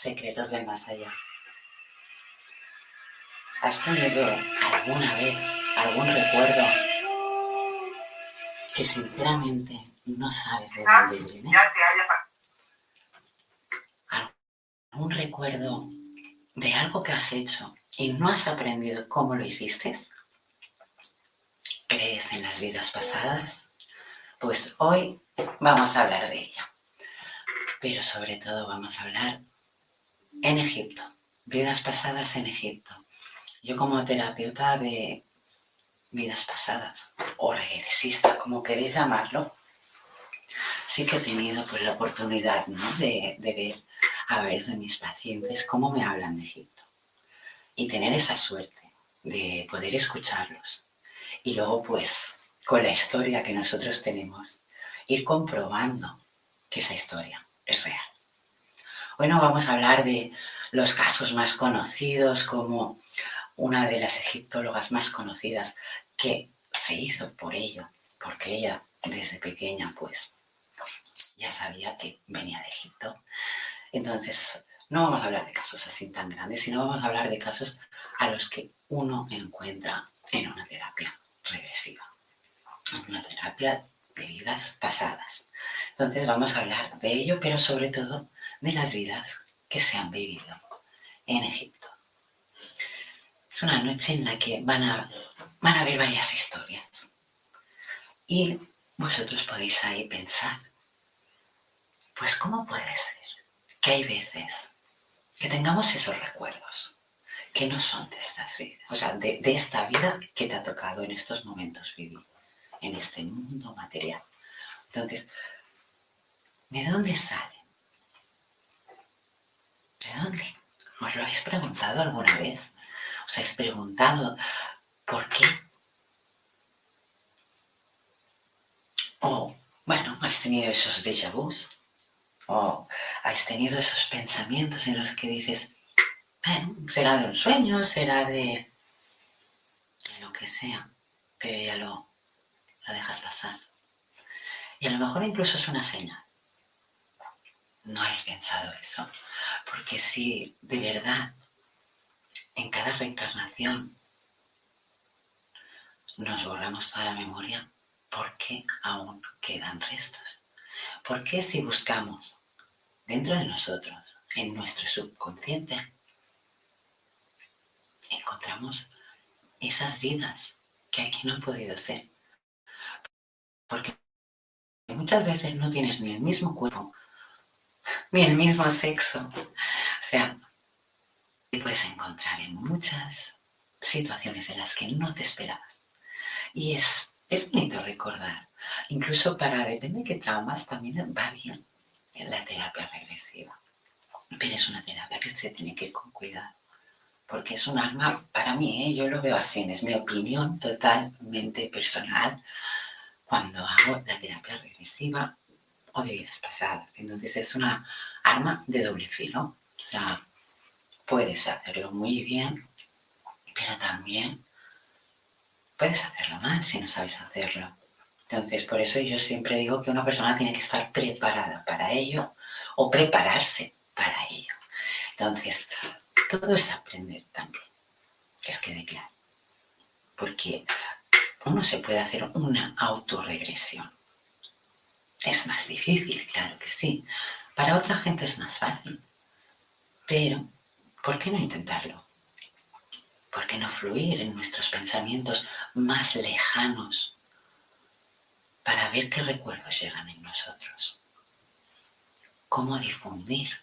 Secretos del Más Allá. ¿Has tenido alguna vez algún recuerdo que sinceramente no sabes de dónde viene? ¿Algún recuerdo de algo que has hecho y no has aprendido cómo lo hiciste? ¿Crees en las vidas pasadas? Pues hoy vamos a hablar de ello pero sobre todo vamos a hablar en Egipto, vidas pasadas en Egipto. Yo como terapeuta de vidas pasadas, o regresista, como queréis llamarlo, sí que he tenido pues, la oportunidad de, de ver a ver de mis pacientes cómo me hablan de Egipto y tener esa suerte de poder escucharlos. Y luego, pues, con la historia que nosotros tenemos, ir comprobando que esa historia es real. Hoy no vamos a hablar de los casos más conocidos como una de las egiptólogas más conocidas que se hizo por ello, porque ella desde pequeña pues ya sabía que venía de Egipto. Entonces, no vamos a hablar de casos así tan grandes, sino vamos a hablar de casos a los que uno encuentra en una terapia regresiva, en una terapia de vidas pasadas. Entonces vamos a hablar de ello, pero sobre todo de las vidas que se han vivido en Egipto. Es una noche en la que van a, van a haber varias historias. Y vosotros podéis ahí pensar, pues ¿cómo puede ser que hay veces que tengamos esos recuerdos que no son de estas vidas, o sea, de esta vida que te ha tocado en estos momentos vivir? en este mundo material. Entonces, ¿de dónde sale? ¿De dónde? ¿Os lo habéis preguntado alguna vez? ¿Os habéis preguntado por qué? O, bueno, ¿habéis tenido esos déjà vus? ¿O habéis tenido esos pensamientos en los que dices, bueno, será de un sueño, será de, lo que sea, pero ya lo, dejas pasar. Y a lo mejor incluso es una señal. No habéis pensado eso. Porque si de verdad en cada reencarnación nos borramos toda la memoria, ¿por qué aún quedan restos? ¿Por qué si buscamos dentro de nosotros, en nuestro subconsciente, encontramos esas vidas que aquí no han podido ser? Porque muchas veces no tienes ni el mismo cuerpo, ni el mismo sexo. O sea, te puedes encontrar en muchas situaciones en las que no te esperabas. Y es, es bonito recordar. Incluso para, depende de qué traumas, también va bien la terapia regresiva. Pero es una terapia que se tiene que ir con cuidado. Porque es un arma, para mí, ¿eh? yo lo veo así, es mi opinión totalmente personal cuando hago la terapia regresiva o de vidas pasadas. Entonces es una arma de doble filo. O sea, puedes hacerlo muy bien, pero también puedes hacerlo mal si no sabes hacerlo. Entonces, por eso yo siempre digo que una persona tiene que estar preparada para ello o prepararse para ello. Entonces, todo es aprender también, que os quede claro. Porque uno se puede hacer una autorregresión. Es más difícil, claro que sí. Para otra gente es más fácil. Pero, ¿por qué no intentarlo? ¿Por qué no fluir en nuestros pensamientos más lejanos para ver qué recuerdos llegan en nosotros? ¿Cómo difundir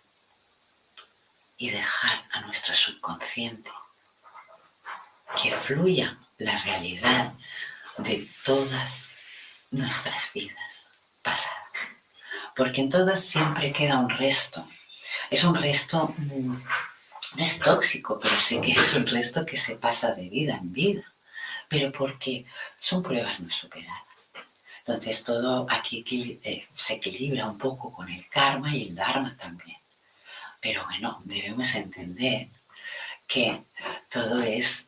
y dejar a nuestro subconsciente que fluya la realidad de todas nuestras vidas pasadas. Porque en todas siempre queda un resto. Es un resto, mm, no es tóxico, pero sí que es un resto que se pasa de vida en vida. Pero porque son pruebas no superadas. Entonces todo aquí eh, se equilibra un poco con el karma y el dharma también. Pero bueno, debemos entender que todo es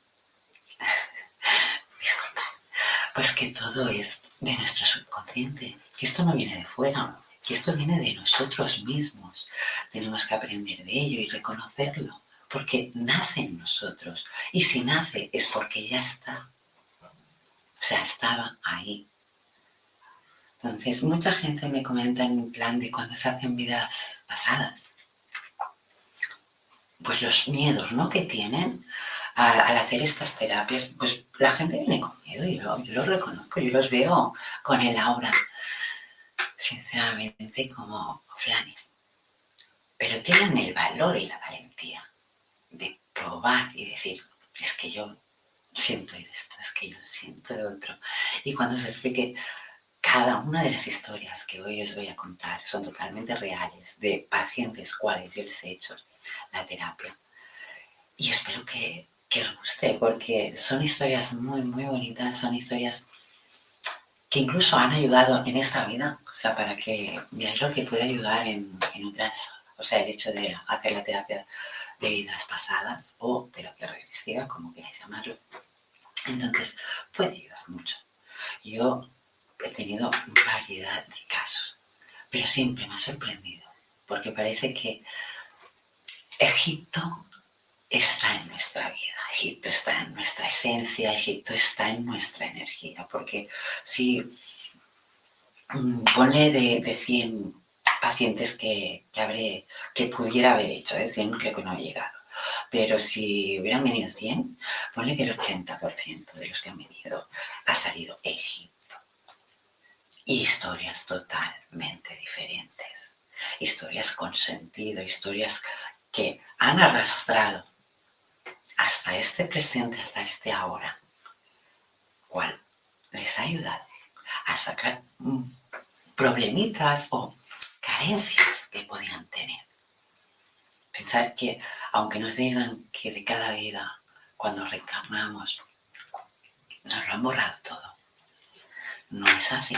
pues que todo es de nuestro subconsciente, que esto no viene de fuera, que esto viene de nosotros mismos. Tenemos que aprender de ello y reconocerlo, porque nace en nosotros. Y si nace es porque ya está. O sea, estaba ahí. Entonces, mucha gente me comenta en plan de cuando se hacen vidas pasadas. Pues los miedos, ¿no? Que tienen al, hacer estas terapias, pues la gente viene con miedo, yo, yo los reconozco, yo los veo con el aura, sinceramente, como flanes. Pero tienen el valor y la valentía de probar y decir, es que yo siento esto, es que yo siento lo otro. Y cuando se explique cada una de las historias que hoy os voy a contar son totalmente reales de pacientes cuales yo les he hecho la terapia. Y espero que que os guste, porque son historias muy, muy bonitas, son historias que incluso han ayudado en esta vida, o sea, para que veáis lo que puede ayudar en, en otras, o sea, el hecho de hacer la terapia de vidas pasadas o terapia regresiva, como queráis llamarlo. Entonces, puede ayudar mucho. Yo he tenido variedad de casos, pero siempre me ha sorprendido, porque parece que Egipto está en nuestra vida. Egipto está en nuestra esencia, Egipto está en nuestra energía, porque si mm, pone de, de 100 pacientes que, que, que pudiera haber hecho, ¿eh? 100 creo que no ha llegado, pero si hubieran venido 100, pone que el 80% de los que han venido ha salido Egipto. Historias totalmente diferentes, historias con sentido, historias que han arrastrado hasta este presente, hasta este ahora, cual les ha ayudado a sacar problemitas o carencias que podían tener. Pensar que aunque nos digan que de cada vida, cuando reencarnamos, nos lo han borrado todo, no es así.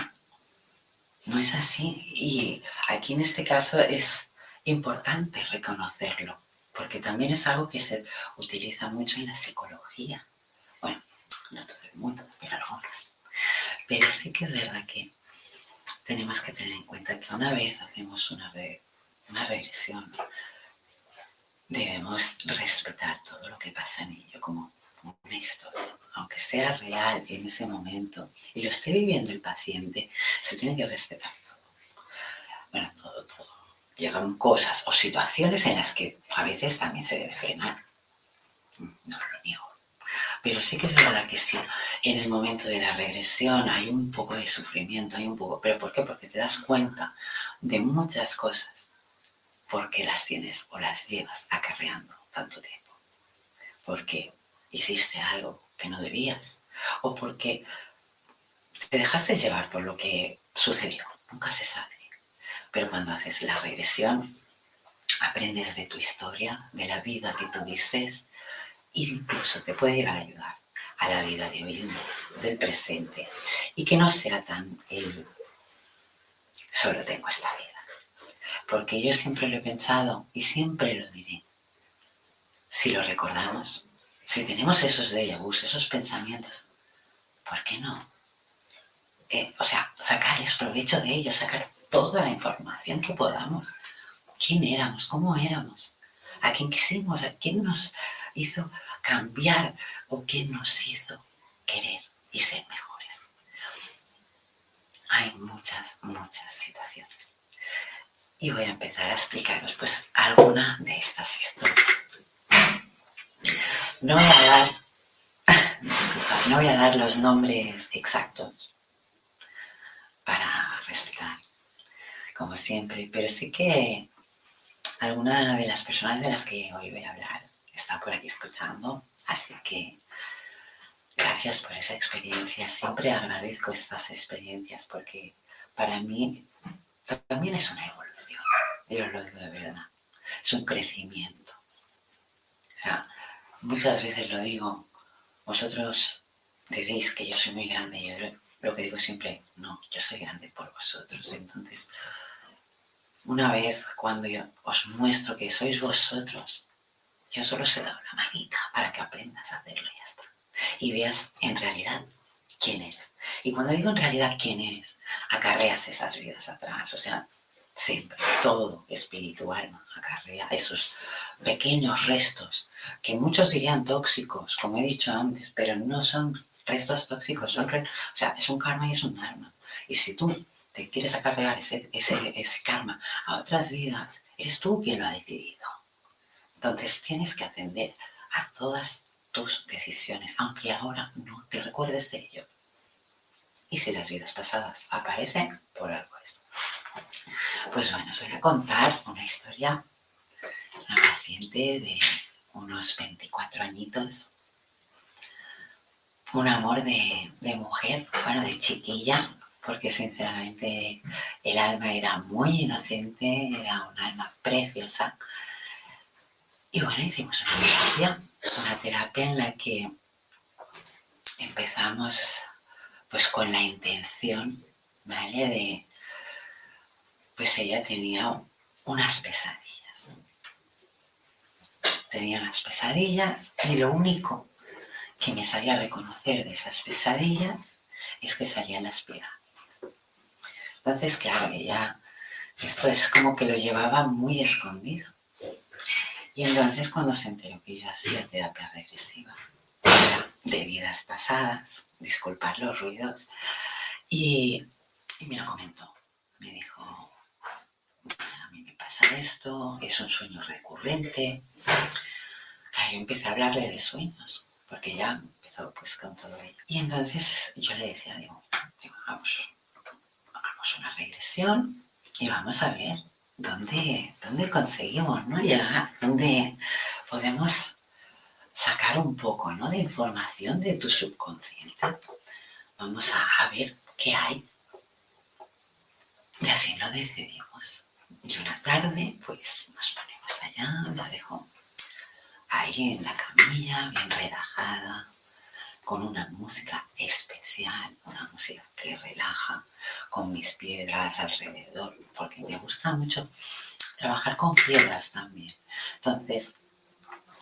No es así. Y aquí en este caso es importante reconocerlo porque también es algo que se utiliza mucho en la psicología. Bueno, no todo el mundo, pero algunas. Pero sí que es verdad que tenemos que tener en cuenta que una vez hacemos una, una regresión, debemos respetar todo lo que pasa en ello como una historia, aunque sea real en ese momento y lo esté viviendo el paciente, se tiene que respetar todo. Bueno, todo, todo. Llegan cosas o situaciones en las que a veces también se debe frenar. No lo niego. Pero sí que es verdad que sí, en el momento de la regresión hay un poco de sufrimiento, hay un poco, pero ¿por qué? Porque te das cuenta de muchas cosas, porque las tienes o las llevas acarreando tanto tiempo, porque hiciste algo que no debías, o porque te dejaste llevar por lo que sucedió, nunca se sabe. Pero cuando haces la regresión, aprendes de tu historia, de la vida que tuviste incluso te puede llegar a ayudar a la vida de hoy del presente, y que no sea tan el solo tengo esta vida. Porque yo siempre lo he pensado y siempre lo diré. Si lo recordamos, si tenemos esos déjà vus, esos pensamientos, ¿por qué no? Eh, o sea, sacarles provecho de ellos, sacar toda la información que podamos. ¿Quién éramos? ¿Cómo éramos? ¿A quién quisimos? ¿A quién nos hizo cambiar o qué nos hizo querer y ser mejores. Hay muchas, muchas situaciones. Y voy a empezar a explicaros pues alguna de estas historias. No voy a dar, no voy a dar los nombres exactos para respetar, como siempre, pero sí que alguna de las personas de las que hoy voy a hablar está por aquí escuchando. Así que gracias por esa experiencia. Siempre agradezco estas experiencias porque para mí también es una evolución. Yo lo digo de verdad. Es un crecimiento. O sea, muchas veces lo digo, vosotros decís que yo soy muy grande. Yo lo que digo siempre, no, yo soy grande por vosotros. Entonces, una vez cuando yo os muestro que sois vosotros yo solo se da una manita para que aprendas a hacerlo y ya está. Y veas en realidad quién eres. Y cuando digo en realidad quién eres, acarreas esas vidas atrás. O sea, siempre, todo espiritual acarrea esos pequeños restos que muchos dirían tóxicos, como he dicho antes, pero no son restos tóxicos, son o sea, es un karma y es un dharma. Y si tú te quieres acarrear ese, ese, ese karma a otras vidas, eres tú quien lo ha decidido. Entonces tienes que atender a todas tus decisiones, aunque ahora no te recuerdes de ello. Y si las vidas pasadas aparecen, por algo es. Pues bueno, os voy a contar una historia. Una paciente de unos 24 añitos. Un amor de, de mujer, bueno, de chiquilla, porque sinceramente el alma era muy inocente, era un alma preciosa y bueno, hicimos una terapia, una terapia en la que empezamos pues con la intención, ¿vale? De, pues ella tenía unas pesadillas. Tenía unas pesadillas y lo único que me sabía reconocer de esas pesadillas es que salían las pirámides. Entonces, claro, ella, esto es como que lo llevaba muy escondido. Y entonces cuando se enteró que yo hacía terapia regresiva, o sea, de vidas pasadas, disculpar los ruidos, y, me lo comentó. Me dijo, a mí me pasa esto, es un sueño recurrente. Claro, yo empecé a hablarle de sueños, porque ya empezó pues con todo ello. Y entonces yo le decía, digo, digo vamos, una regresión y vamos a ver ¿dónde, dónde conseguimos ¿no? llegar? ¿Dónde podemos sacar un poco ¿no? de información de tu subconsciente? Vamos a, ver qué hay. Y así lo decidimos. Y una tarde, pues nos ponemos allá, la dejo ahí en la camilla, bien relajada, con una música especial, una música que relaja, con mis piedras alrededor, porque me gusta mucho trabajar con piedras también. Entonces,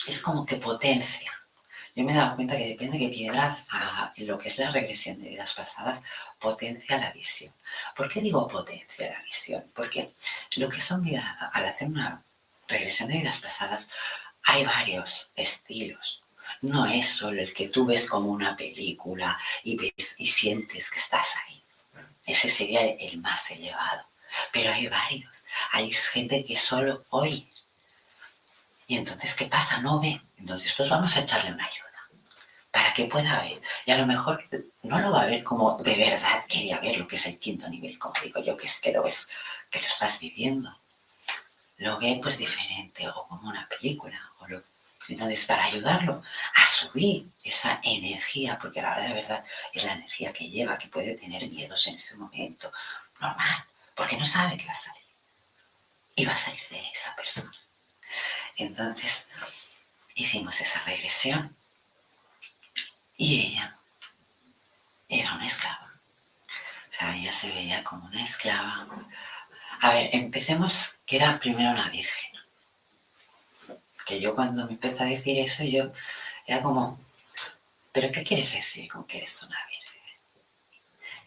es como que potencia yo me he dado cuenta que depende de qué piedras, a lo que es la regresión de vidas pasadas, potencia la visión. ¿Por qué digo potencia la visión? Porque lo que son vidas, al hacer una regresión de vidas pasadas, hay varios estilos. No es solo el que tú ves como una película y ves y sientes que estás ahí. Ese sería el más elevado. Pero hay varios. Hay gente que solo oye. Y entonces, ¿qué pasa? No ve. Entonces, pues vamos a echarle una ayuda para que pueda ver. Y a lo mejor no lo va a ver como de verdad quería ver lo que es el quinto nivel, como digo yo, que es que lo ves, que lo estás viviendo. Lo ve pues diferente o como una película. Entonces, para ayudarlo a subir esa energía, porque la verdad de verdad es la energía que lleva, que puede tener miedos en ese momento, normal, porque no sabe que va a salir. Y va a salir de esa persona. Entonces, hicimos esa regresión y ella era una esclava. O sea, ella se veía como una esclava. A ver, empecemos que era primero una virgen. Que yo cuando me empecé a decir eso, yo era como, ¿pero qué quieres decir con que eres una virgen?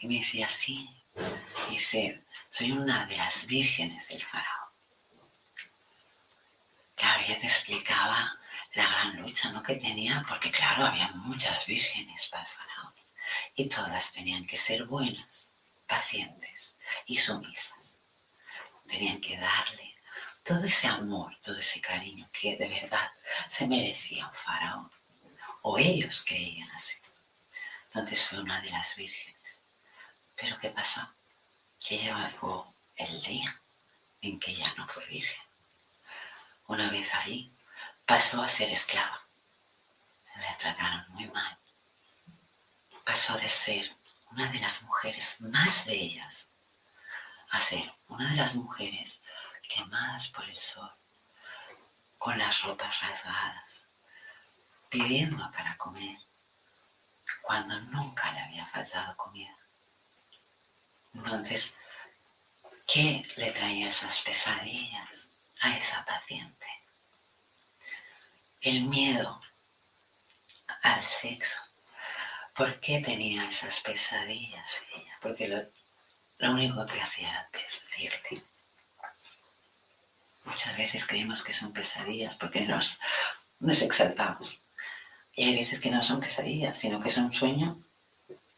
Y me decía, sí. Dice, soy una de las vírgenes del faraón. Claro, ella te explicaba la gran lucha ¿no? que tenía, porque claro, había muchas vírgenes para el faraón y todas tenían que ser buenas, pacientes y sumisas. Tenían que darle todo ese amor, todo ese cariño que de verdad se merecía un faraón, o ellos creían así. Entonces fue una de las vírgenes. Pero ¿qué pasó? Que llegó el día en que ya no fue virgen. Una vez allí pasó a ser esclava. La trataron muy mal. Pasó de ser una de las mujeres más bellas a ser una de las mujeres quemadas por el sol, con las ropas rasgadas, pidiendo para comer, cuando nunca le había faltado comida. Entonces, ¿qué le traía esas pesadillas a esa paciente? el miedo al sexo. ¿Por qué tenía esas pesadillas ella? Porque lo, único que hacía era advertirle. Muchas veces creemos que son pesadillas porque nos, exaltamos. Y hay veces que no son pesadillas, sino que son un sueño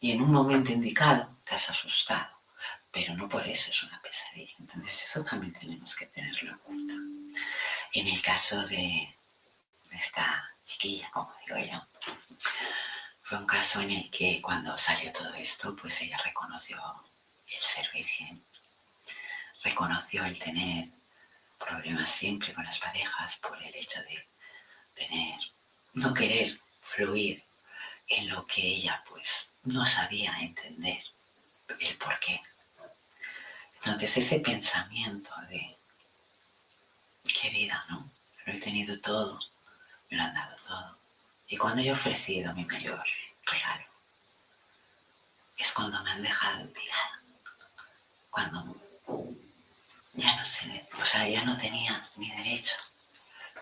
y en un momento indicado te has asustado. Pero no por eso es una pesadilla. Entonces eso también tenemos que tenerlo en cuenta. En el caso de, esta chiquilla, como digo yo. Fue un caso en el que cuando salió todo esto, pues ella reconoció el ser virgen, reconoció el tener problemas siempre con las parejas por el hecho de tener, no querer fluir en lo que ella pues no sabía entender el por qué. Entonces ese pensamiento de qué vida, ¿no? Lo he tenido todo, me lo han dado todo. Y cuando yo he ofrecido mi mayor regalo, es cuando me han dejado tirada. Cuando ya no sé, o sea, ya no tenía mi derecho.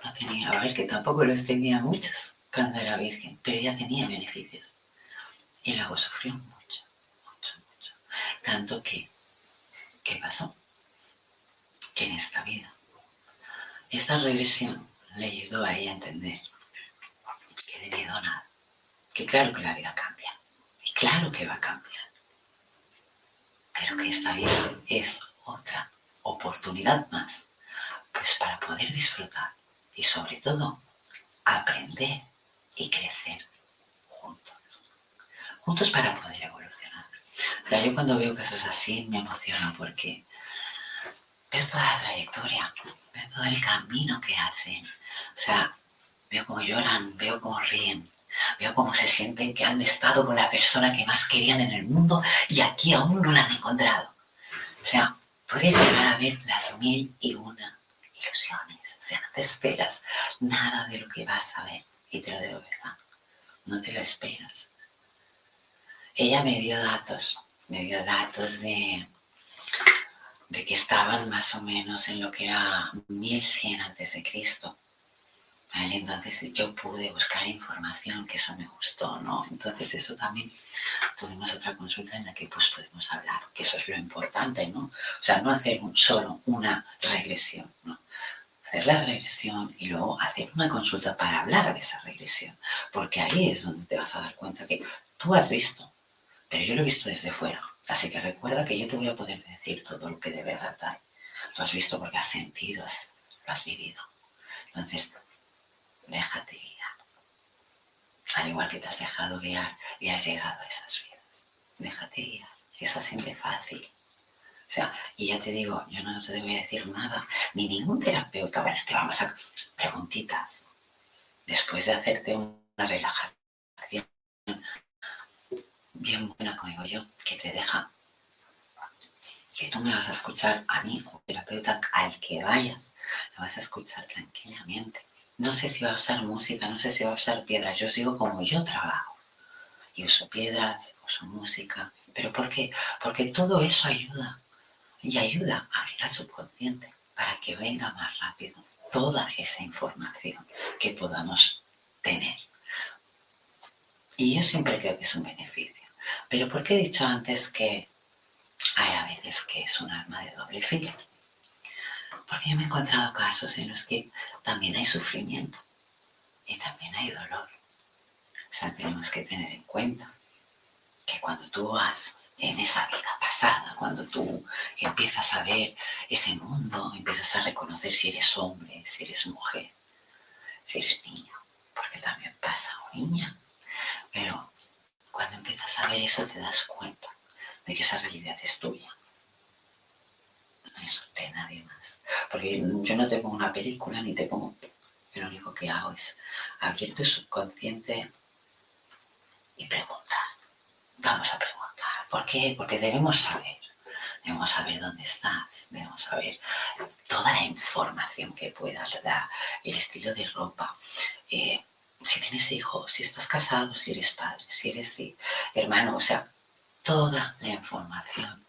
No tenía, a ver, que tampoco los tenía muchos cuando era virgen, pero ya tenía beneficios. Y luego sufrió mucho, mucho, mucho. Tanto que, ¿qué pasó? Que en esta vida, esta regresión le ayudó a ella a entender que de miedo nada, que claro que la vida cambia, y claro que va a cambiar, pero que esta vida es otra oportunidad más, pues para poder disfrutar y sobre todo aprender y crecer juntos, juntos para poder evolucionar. yo cuando veo casos así me emociono porque veo toda la trayectoria, veo todo el camino que hacen. O sea, veo cómo lloran, veo cómo ríen, veo cómo se sienten que han estado con la persona que más querían en el mundo y aquí aún no la han encontrado. O sea, puedes llegar a ver las mil y una ilusiones. O sea, no te esperas nada de lo que vas a ver. Y te lo digo, ¿verdad? No te lo esperas. Ella me dio datos, me dio datos de de que estaban más o menos en lo que era 1100 antes de Cristo. Entonces yo pude buscar información, que eso me gustó, ¿no? Entonces eso también tuvimos otra consulta en la que pues pudimos hablar, que eso es lo importante, ¿no? O sea, no hacer solo una regresión, ¿no? Hacer la regresión y luego hacer una consulta para hablar de esa regresión, porque ahí es donde te vas a dar cuenta que tú has visto, pero yo lo he visto desde fuera. Así que recuerda que yo te voy a poder decir todo lo que de verdad hay. Lo has visto porque has sentido, lo has vivido. Entonces, déjate guiar. Al igual que te has dejado guiar y has llegado a esas vidas. Déjate guiar. Es así de fácil. O sea, y ya te digo, yo no te voy a decir nada, ni ningún terapeuta. Bueno, te vamos a preguntitas. Después de hacerte una relajación bien buena, como yo, que te deja que tú me vas a escuchar a mí, o terapeuta al que vayas, lo vas a escuchar tranquilamente. No sé si va a usar música, no sé si va a usar piedras, yo os digo como yo trabajo. Y uso piedras, uso música. ¿Pero por qué? Porque todo eso ayuda. Y ayuda a abrir al subconsciente para que venga más rápido toda esa información que podamos tener. Y yo siempre creo que es un beneficio. Pero ¿por qué he dicho antes que hay a veces que es un arma de doble filo? Porque yo me he encontrado casos en los que también hay sufrimiento y también hay dolor. O sea, tenemos que tener en cuenta que cuando tú vas en esa vida pasada, cuando tú empiezas a ver ese mundo, empiezas a reconocer si eres hombre, si eres mujer, si eres niño, porque también pasa o niña, pero cuando empiezas a ver eso te das cuenta de que esa realidad es tuya. No es de nadie más. Porque yo no te pongo una película ni te pongo... Lo único que hago es abrir tu subconsciente y preguntar. Vamos a preguntar. ¿Por qué? Porque debemos saber. Debemos saber dónde estás, debemos saber toda la información que puedas dar, el estilo de ropa, eh, si tienes hijos, si estás casado, si eres padre, si eres hermano, o sea, toda la información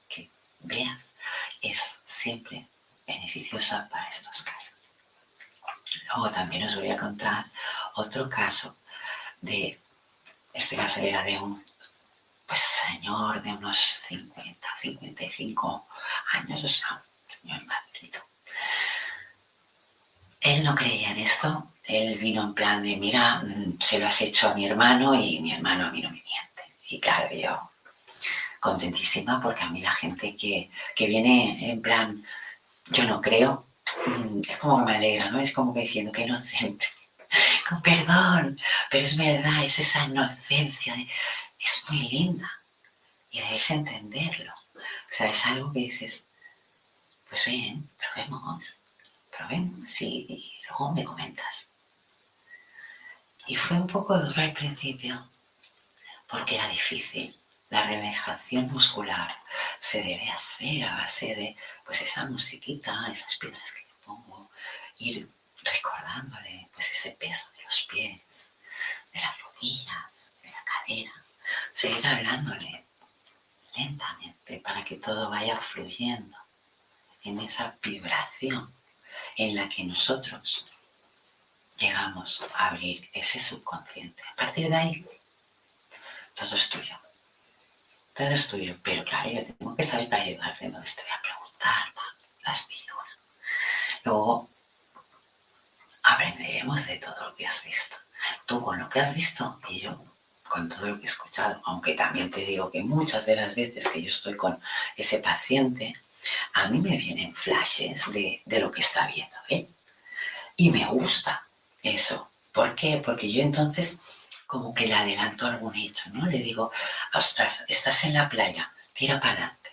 veas es siempre beneficiosa para estos casos. Luego también os voy a contar otro caso de, este caso era de un pues, señor de unos 50, 55 años, o sea, un señor madurito. Él no creía en esto, él vino en plan de, mira, mm, se lo has hecho a mi hermano y mi hermano a mí no me miente. Y claro, yo contentísima porque a mí la gente que, viene en plan, yo no creo, mm, es como que me alegra, ¿no? Es como que diciendo que inocente. Con perdón, pero es verdad, es esa inocencia, es muy linda y debes entenderlo. O sea, es algo que dices, pues bien, probemos, probemos y luego me comentas. Y fue un poco duro al principio, porque era difícil. La relajación muscular se debe hacer a base de pues esa musiquita, esas piedras que le pongo, ir recordándole pues ese peso de los pies, de las rodillas, de la cadera, seguir hablándole lentamente para que todo vaya fluyendo en esa vibración en la que nosotros llegamos a abrir ese subconsciente. A partir de ahí, todo es tuyo. Todo es tuyo, pero claro, yo tengo que saber para ayudarte, no te voy a preguntar las mil Luego, aprenderemos de todo lo que has visto. Tú con lo que has visto y yo con todo lo que he escuchado, aunque también te digo que muchas de las veces que yo estoy con ese paciente, a mí me vienen flashes de, de lo que está viendo, ¿eh? Y me gusta, eso. ¿Por qué? Porque yo entonces como que le adelanto algún hecho, ¿no? Le digo, ostras, estás en la playa, tira para adelante.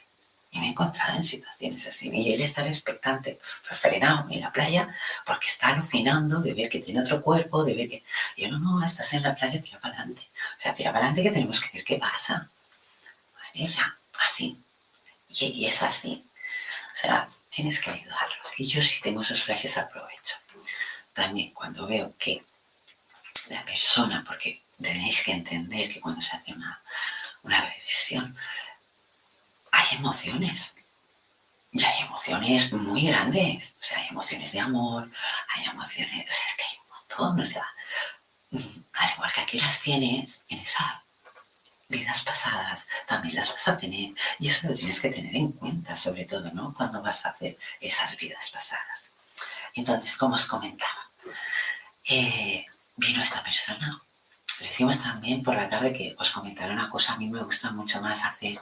Y me he encontrado en situaciones así. Y él está expectante, frenado en la playa, porque está alucinando de ver que tiene otro cuerpo, de ver que... Yo, no, no, estás en la playa, tira para adelante. O sea, tira para adelante que tenemos que ver qué pasa. ¿Vale? O sea, así. Y, y, es así. O sea, tienes que ayudarlos. Y yo si tengo esos flashes aprovecho también cuando veo que la persona, porque tenéis que entender que cuando se hace una, una regresión, hay emociones. Y hay emociones muy grandes. O sea, hay emociones de amor, hay emociones, o sea, es que hay un todo, o sea, al igual que aquí las tienes en esa vidas pasadas, también las vas a tener. Y eso lo tienes que tener en cuenta, sobre todo, ¿no? Cuando vas a hacer esas vidas pasadas. Entonces, como os comentaba, eh, vino esta persona. Lo también por la tarde que os comentaré una cosa. A mí me gusta mucho más hacer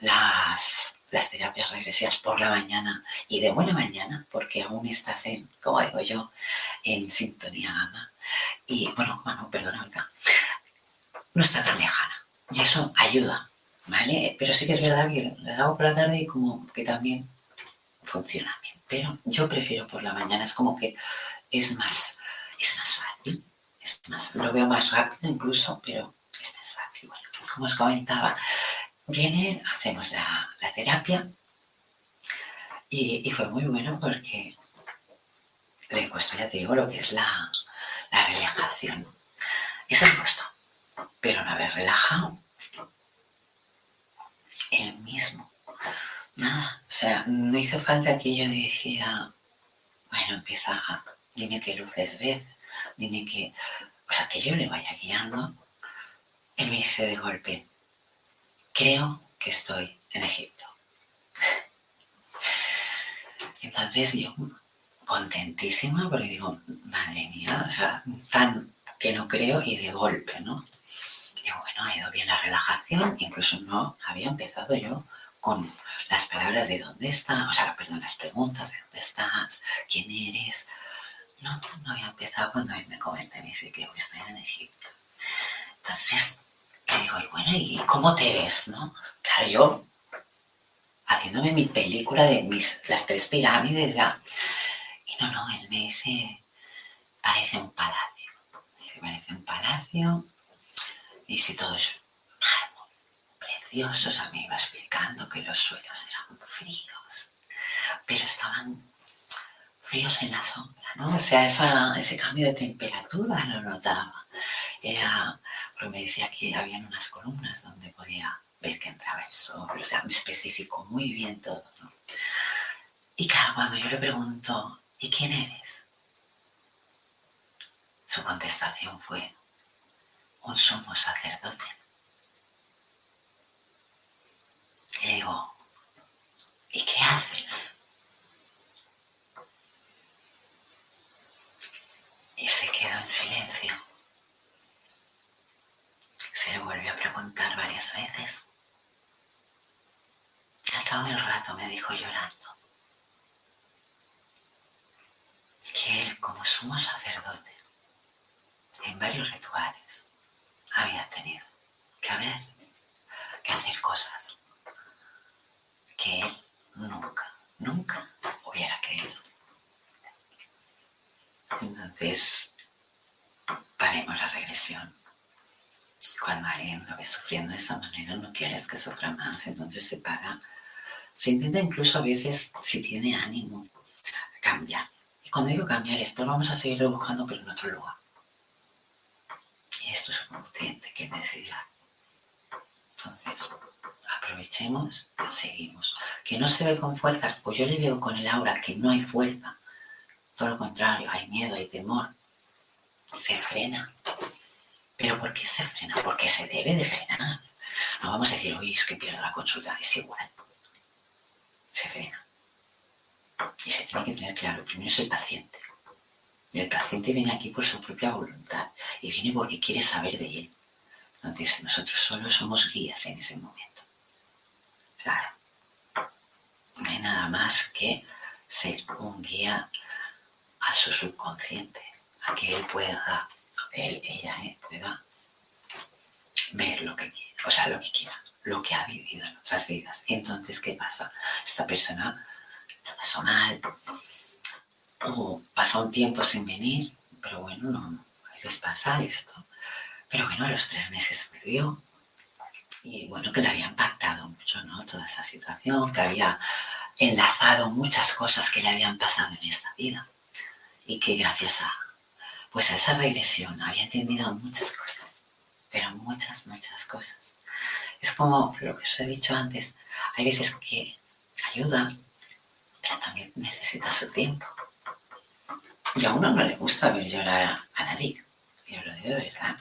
las, las terapias regresivas por la mañana y de buena mañana, porque aún estás en, como digo yo, en sintonía gama. Y bueno, bueno, perdona, ahorita, no está tan lejana. Y eso ayuda, ¿vale? Pero sí que es verdad que lo hago por la tarde y como que también funciona bien. Pero yo prefiero por la mañana, es como que es más. Lo veo más rápido incluso, pero es más fácil. Bueno, como os comentaba, viene, hacemos la, terapia y, fue muy bueno porque le costó, ya te digo, lo que es la, la relajación. Eso me costó pero no haber relajado. Él mismo. Nada. O sea, no hizo falta que yo dijera, bueno, empieza a, dime qué luces ves, dime qué. O sea, que yo le vaya guiando. Él me dice de golpe, creo que estoy en Egipto. Entonces yo, contentísima, porque digo, madre mía, o sea, tan que no creo y de golpe, ¿no? Digo, bueno, ha ido bien la relajación, incluso no había empezado yo con las palabras de dónde está, o sea, perdón, las preguntas de dónde estás, quién eres. No, no había empezado cuando él me comenta y me dice que estoy en Egipto. Entonces, le digo, y bueno, ¿y cómo te ves, no? Claro, yo haciéndome mi película de mis, las tres pirámides ya. Y no, no, él me dice, parece un palacio parece un palacio y si todo es mármol, precioso, o me iba explicando que los suelos eran fríos, pero estaban fríos en la sombra, ¿no? O sea, ese cambio de temperatura lo notaba. Era, porque me decía que había unas columnas donde podía ver que entraba el sol, o sea, me especificó muy bien todo. Y claro, cuando yo le pregunto, ¿y quién eres? Su contestación fue, un sumo sacerdote. Y le digo, ¿y qué haces? Y se quedó en silencio. Se le volvió a preguntar varias veces. Al cabo del rato me dijo llorando que él como sumo sacerdote en varios rituales había tenido que haber, que hacer cosas que él nunca, nunca hubiera creído. Entonces, paremos la regresión. Cuando alguien lo ve sufriendo de esa manera, no quieres que sufra más, entonces se para. Se intenta incluso a veces, si tiene ánimo, cambiar. Y cuando digo cambiar es, pues vamos a seguir buscando, pero en otro lugar. Y esto es un nutriente que necesita. Entonces, aprovechemos y seguimos. Que no se ve con fuerzas, pues yo le veo con el aura que no hay fuerza. Todo lo contrario, hay miedo, hay temor. Se frena. ¿Pero por qué se frena? Porque se debe de frenar. No vamos a decir, oye, es que pierdo la consulta, es igual. Se frena. Y se tiene que tener claro, primero es el paciente. El paciente viene aquí por su propia voluntad y viene porque quiere saber de él. Entonces nosotros solo somos guías en ese momento. Claro. No hay nada más que ser un guía a su subconsciente, a que él pueda, él, ella, eh, pueda ver lo que quiera, o sea, lo que quiera, lo que ha vivido en otras vidas. Entonces, ¿qué pasa? Esta persona lo pasó mal, o pasó un tiempo sin venir, pero bueno, no, a veces pasa esto. Pero bueno, a los tres meses volvió. Y bueno, que le había impactado mucho, ¿no? Toda esa situación, que había enlazado muchas cosas que le habían pasado en esta vida. Y que gracias a, pues a esa regresión había entendido muchas cosas. Pero muchas, muchas cosas. Es como lo que os he dicho antes. Hay veces que ayuda, pero también necesita su tiempo. Y a uno no le gusta ver llorar a nadie. Yo lo digo de verdad.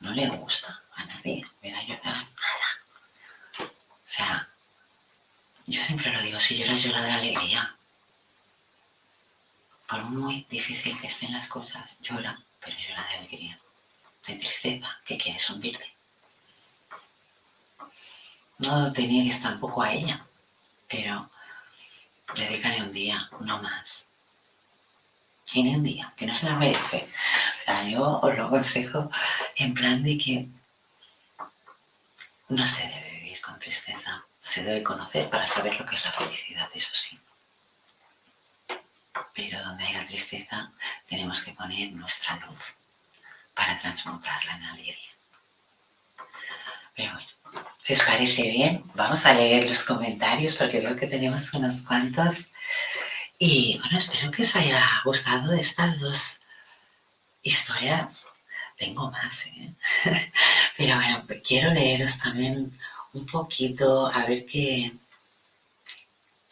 No le gusta a nadie ver a llorar nada. O sea, yo siempre lo digo, si lloras, llora de alegría. Por muy difícil que estén las cosas, llora, pero llora de alegría. De tristeza, que quieres hundirte. No te niegues tampoco a ella, pero dedícale un día, no más. Tiene un día, que no se la merece. O sea, yo os lo aconsejo en plan de que no se debe vivir con tristeza. Se debe conocer para saber lo que es la felicidad, eso sí. Pero donde haya tristeza, tenemos que poner nuestra luz para transmutarla en alegría. Pero bueno, si os parece bien, vamos a leer los comentarios porque veo que tenemos unos cuantos. Y bueno, espero que os haya gustado estas dos historias. Tengo más, ¿eh? Pero bueno, quiero leeros también un poquito, a ver qué,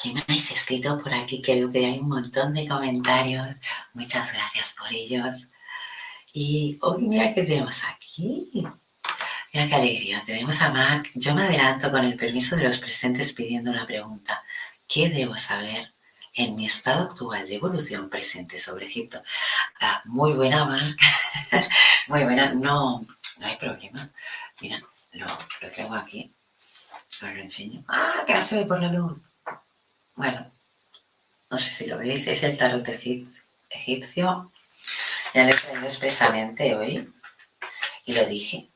qué me habéis escrito por aquí, que veo que hay un montón de comentarios. Muchas gracias por ellos. Y hoy mira qué tenemos aquí. Mira qué alegría. Tenemos a Mark. Yo me adelanto con el permiso de los presentes pidiendo una pregunta. ¿Qué debo saber en mi estado actual de evolución presente sobre Egipto. Ah, muy buena, marca, muy buena. No, no hay problema. Mira, lo, lo tengo aquí. Os lo enseño. Ah, que no se ve por la luz. Bueno, no sé si lo veis. Es el tarot egipcio. Ya lo he traído expresamente hoy. Y lo dije.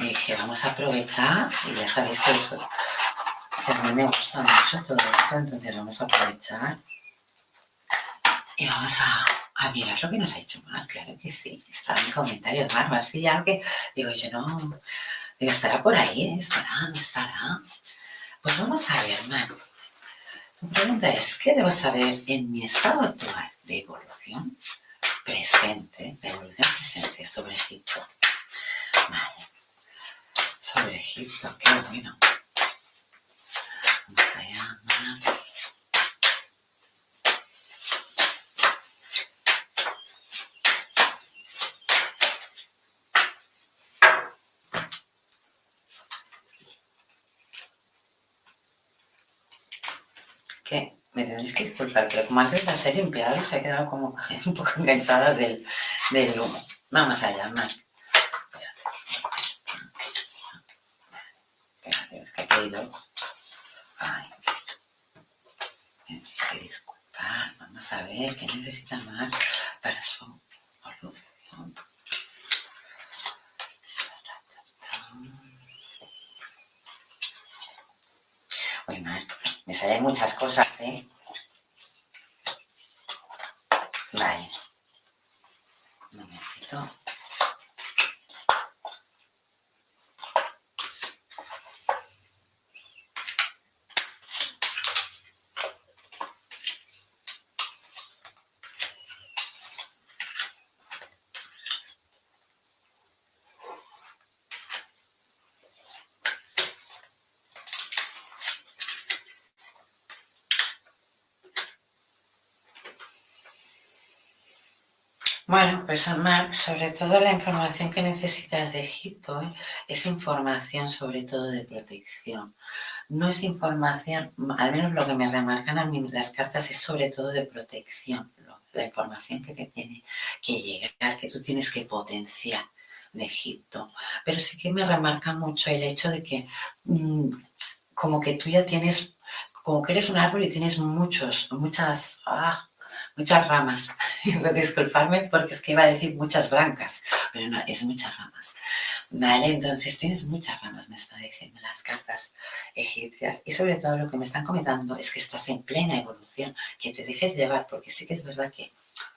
dije, vamos a aprovechar. Y ya sabéis que a mí me gusta mucho todo esto, entonces vamos a aprovechar y vamos a, mirar lo que nos ha hecho mal, claro que sí, está en comentarios más, más ya que digo yo no, digo, estará por ahí, estará, no estará. Pues vamos a ver, Manu. Tu pregunta es, ¿qué debo saber en mi estado actual de evolución presente, de evolución presente sobre Egipto? Vale. Sobre Egipto, qué bueno. Que me tenéis que disculpar, pero como antes la serie empleado se ha quedado como un poco enganchada del, del humo. Vamos allá, Mar. Espérate. Es que aquí hay dos. Ay. Tienes que disculpar. Vamos a ver qué necesita Mar para su evolución. Mar, me salen muchas cosas, ¿eh? Vale. Un momentito. Bueno, pues sobre todo la información que necesitas de Egipto ¿eh? es información sobre todo de protección. No es información, al menos lo que me remarcan a mí las cartas es sobre todo de protección, la información que te tiene que llegar, que tú tienes que potenciar de Egipto. Pero sí que me remarca mucho el hecho de que mm, como que tú ya tienes, como que eres un árbol y tienes muchos, muchas... Ah, muchas ramas. Disculparme porque es que iba a decir muchas blancas, pero no, es muchas ramas. Vale, entonces tienes muchas ramas, me están diciendo las cartas egipcias. Y sobre todo lo que me están comentando es que estás en plena evolución, que te dejes llevar, porque sí que es verdad que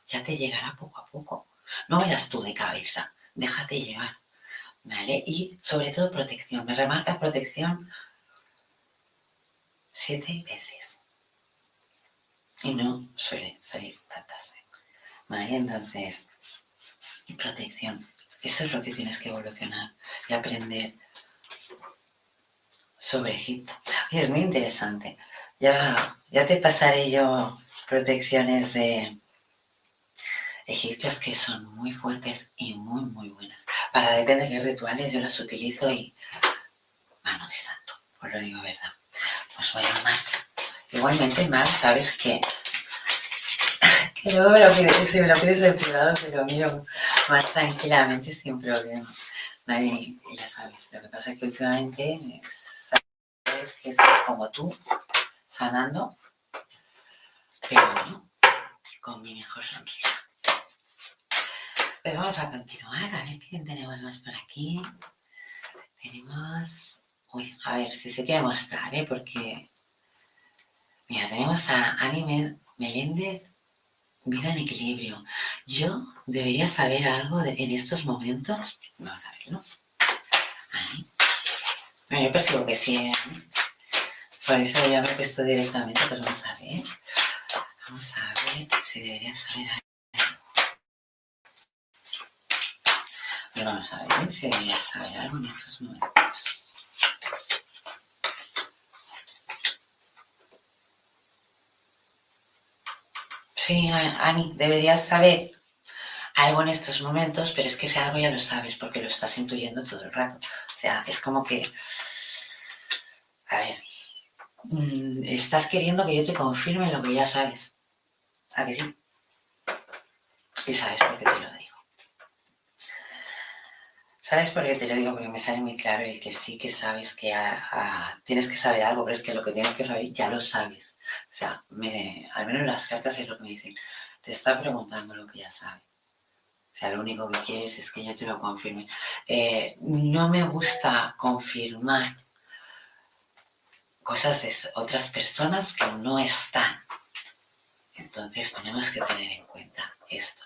ya te llegará poco a poco. No vayas tú de cabeza, déjate llevar. ¿Vale? Y sobre todo protección. Me remarca protección siete veces y no suele salir tantas. ¿Vale? Entonces, protección. Eso es lo que tienes que evolucionar y aprender sobre Egipto. es muy interesante. Ya, ya te pasaré yo protecciones de, egipcias que son muy fuertes y muy, muy buenas. Para depende de qué rituales yo las utilizo y mano de santo, os lo digo verdad. Pues bueno, Mar, igualmente, Mar, sabes que que luego me lo pides, si me lo pides en privado, te lo miro más tranquilamente sin problema. Y ya sabes, lo que pasa es que últimamente sabes que es como tú, sanando, pero bueno, con mi mejor sonrisa. Pues vamos a continuar, a ver quién tenemos más por aquí. Tenemos. Uy, a ver si se quiere mostrar, ¿eh? Porque. Mira, tenemos a Anime Meléndez, Vida en Equilibrio. Yo debería saber algo en estos momentos. Vamos a verlo. Ani. Bueno, yo percibo que sí. ¿eh? Por eso ya me he puesto directamente, pero vamos a ver. Vamos a ver si debería saber algo. vamos a ver si debería saber algo en estos momentos. Sí, Ani, deberías saber algo en estos momentos, pero es que ese algo ya lo sabes porque lo estás intuyendo todo el rato. O sea, es como que, a ver, mm, estás queriendo que yo te confirme lo que ya sabes. ¿A que sí? Y sabes por qué te lo digo. ¿Sabes por qué te lo digo? Porque me sale muy claro el que sí que sabes que tienes que saber algo, pero es que lo que tienes que saber ya lo sabes. O sea, al menos las cartas es lo que me dicen. Te está preguntando lo que ya sabe. O sea, lo único que quieres es que yo te lo confirme. Eh, no me gusta confirmar cosas de otras personas que no están. Entonces tenemos que tener en cuenta esto.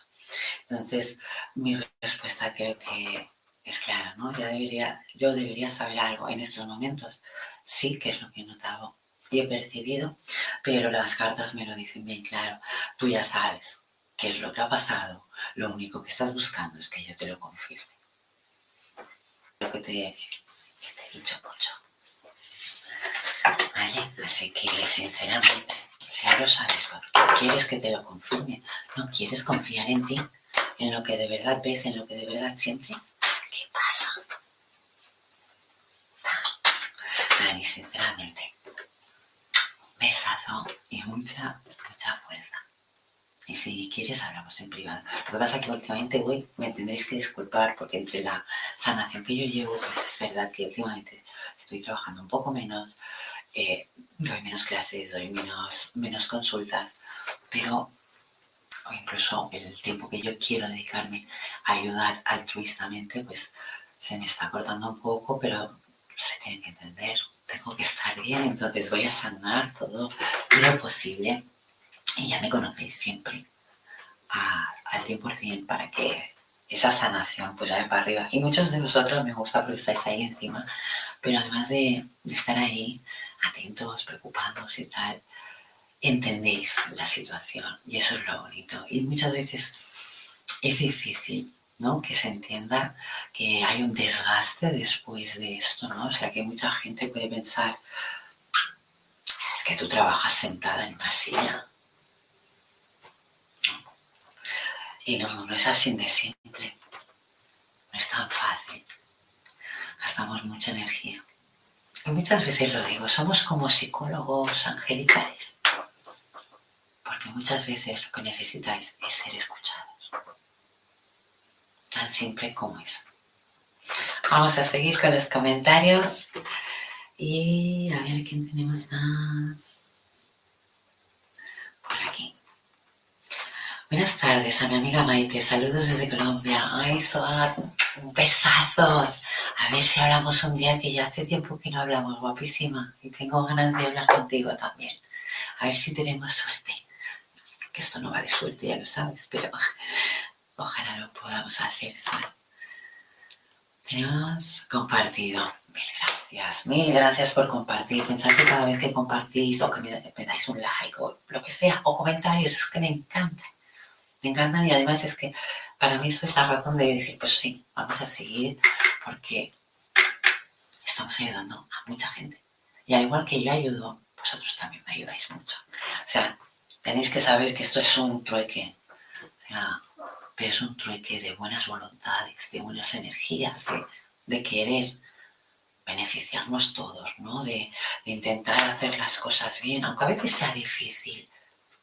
Entonces, mi respuesta creo que es clara, ¿no? Ya debería, yo debería saber algo en estos momentos. Sí, que es lo que he notado y he percibido, pero las cartas me lo dicen bien claro. Tú ya sabes qué es lo que ha pasado. Lo único que estás buscando es que yo te lo confirme. Lo que te, que te he dicho, Pocho. ¿Vale? Así que, sinceramente, si ya lo sabes, quieres que te lo confirme, no quieres confiar en ti, en lo que de verdad ves, en lo que de verdad sientes, ¿Qué pasa? Ani, sinceramente, un besazo y mucha, mucha fuerza. Y si quieres, hablamos en privado. Lo que pasa es que últimamente, güey, me tendréis que disculpar porque entre la sanación que yo llevo, pues es verdad que últimamente estoy trabajando un poco menos, eh, doy menos clases, doy menos, menos consultas, pero o incluso el tiempo que yo quiero dedicarme a ayudar altruistamente, pues se me está cortando un poco, pero se tiene que entender, tengo que estar bien, entonces voy a sanar todo lo posible. Y ya me conocéis siempre al 100% para que esa sanación pues vaya para arriba. Y muchos de vosotros me gusta porque estáis ahí encima, pero además de, de estar ahí atentos, preocupados y tal, entendéis la situación y eso es lo bonito. Y muchas veces es difícil, ¿no? Que se entienda que hay un desgaste después de esto, ¿no? O sea, que mucha gente puede pensar, es que tú trabajas sentada en una silla. Y no, no es así de simple. No es tan fácil. Gastamos mucha energía. Y muchas veces lo digo, somos como psicólogos angelicales porque muchas veces lo que necesitáis es ser escuchados. Tan simple como eso. Vamos a seguir con los comentarios y a ver quién tenemos más. Por aquí. Buenas tardes a mi amiga Maite, saludos desde Colombia. Ay, Soad, un besazo. A ver si hablamos un día que ya hace tiempo que no hablamos, guapísima. Y tengo ganas de hablar contigo también. A ver si tenemos suerte que esto no va de suerte, ya lo sabes, pero ojalá lo podamos hacer, ¿sabes? Tenemos compartido. Mil gracias, mil gracias por compartir. Pensar que cada vez que compartís o que me, dais un like o lo que sea, o comentarios, es que me encantan. Me encantan y además es que para mí eso es la razón de decir, pues sí, vamos a seguir porque estamos ayudando a mucha gente. Y al igual que yo ayudo, vosotros también me ayudáis mucho. O sea, tenéis que saber que esto es un trueque. Es un trueque de buenas voluntades, de buenas energías, de, querer beneficiarnos todos, ¿no? De, intentar hacer las cosas bien, aunque a veces sea difícil,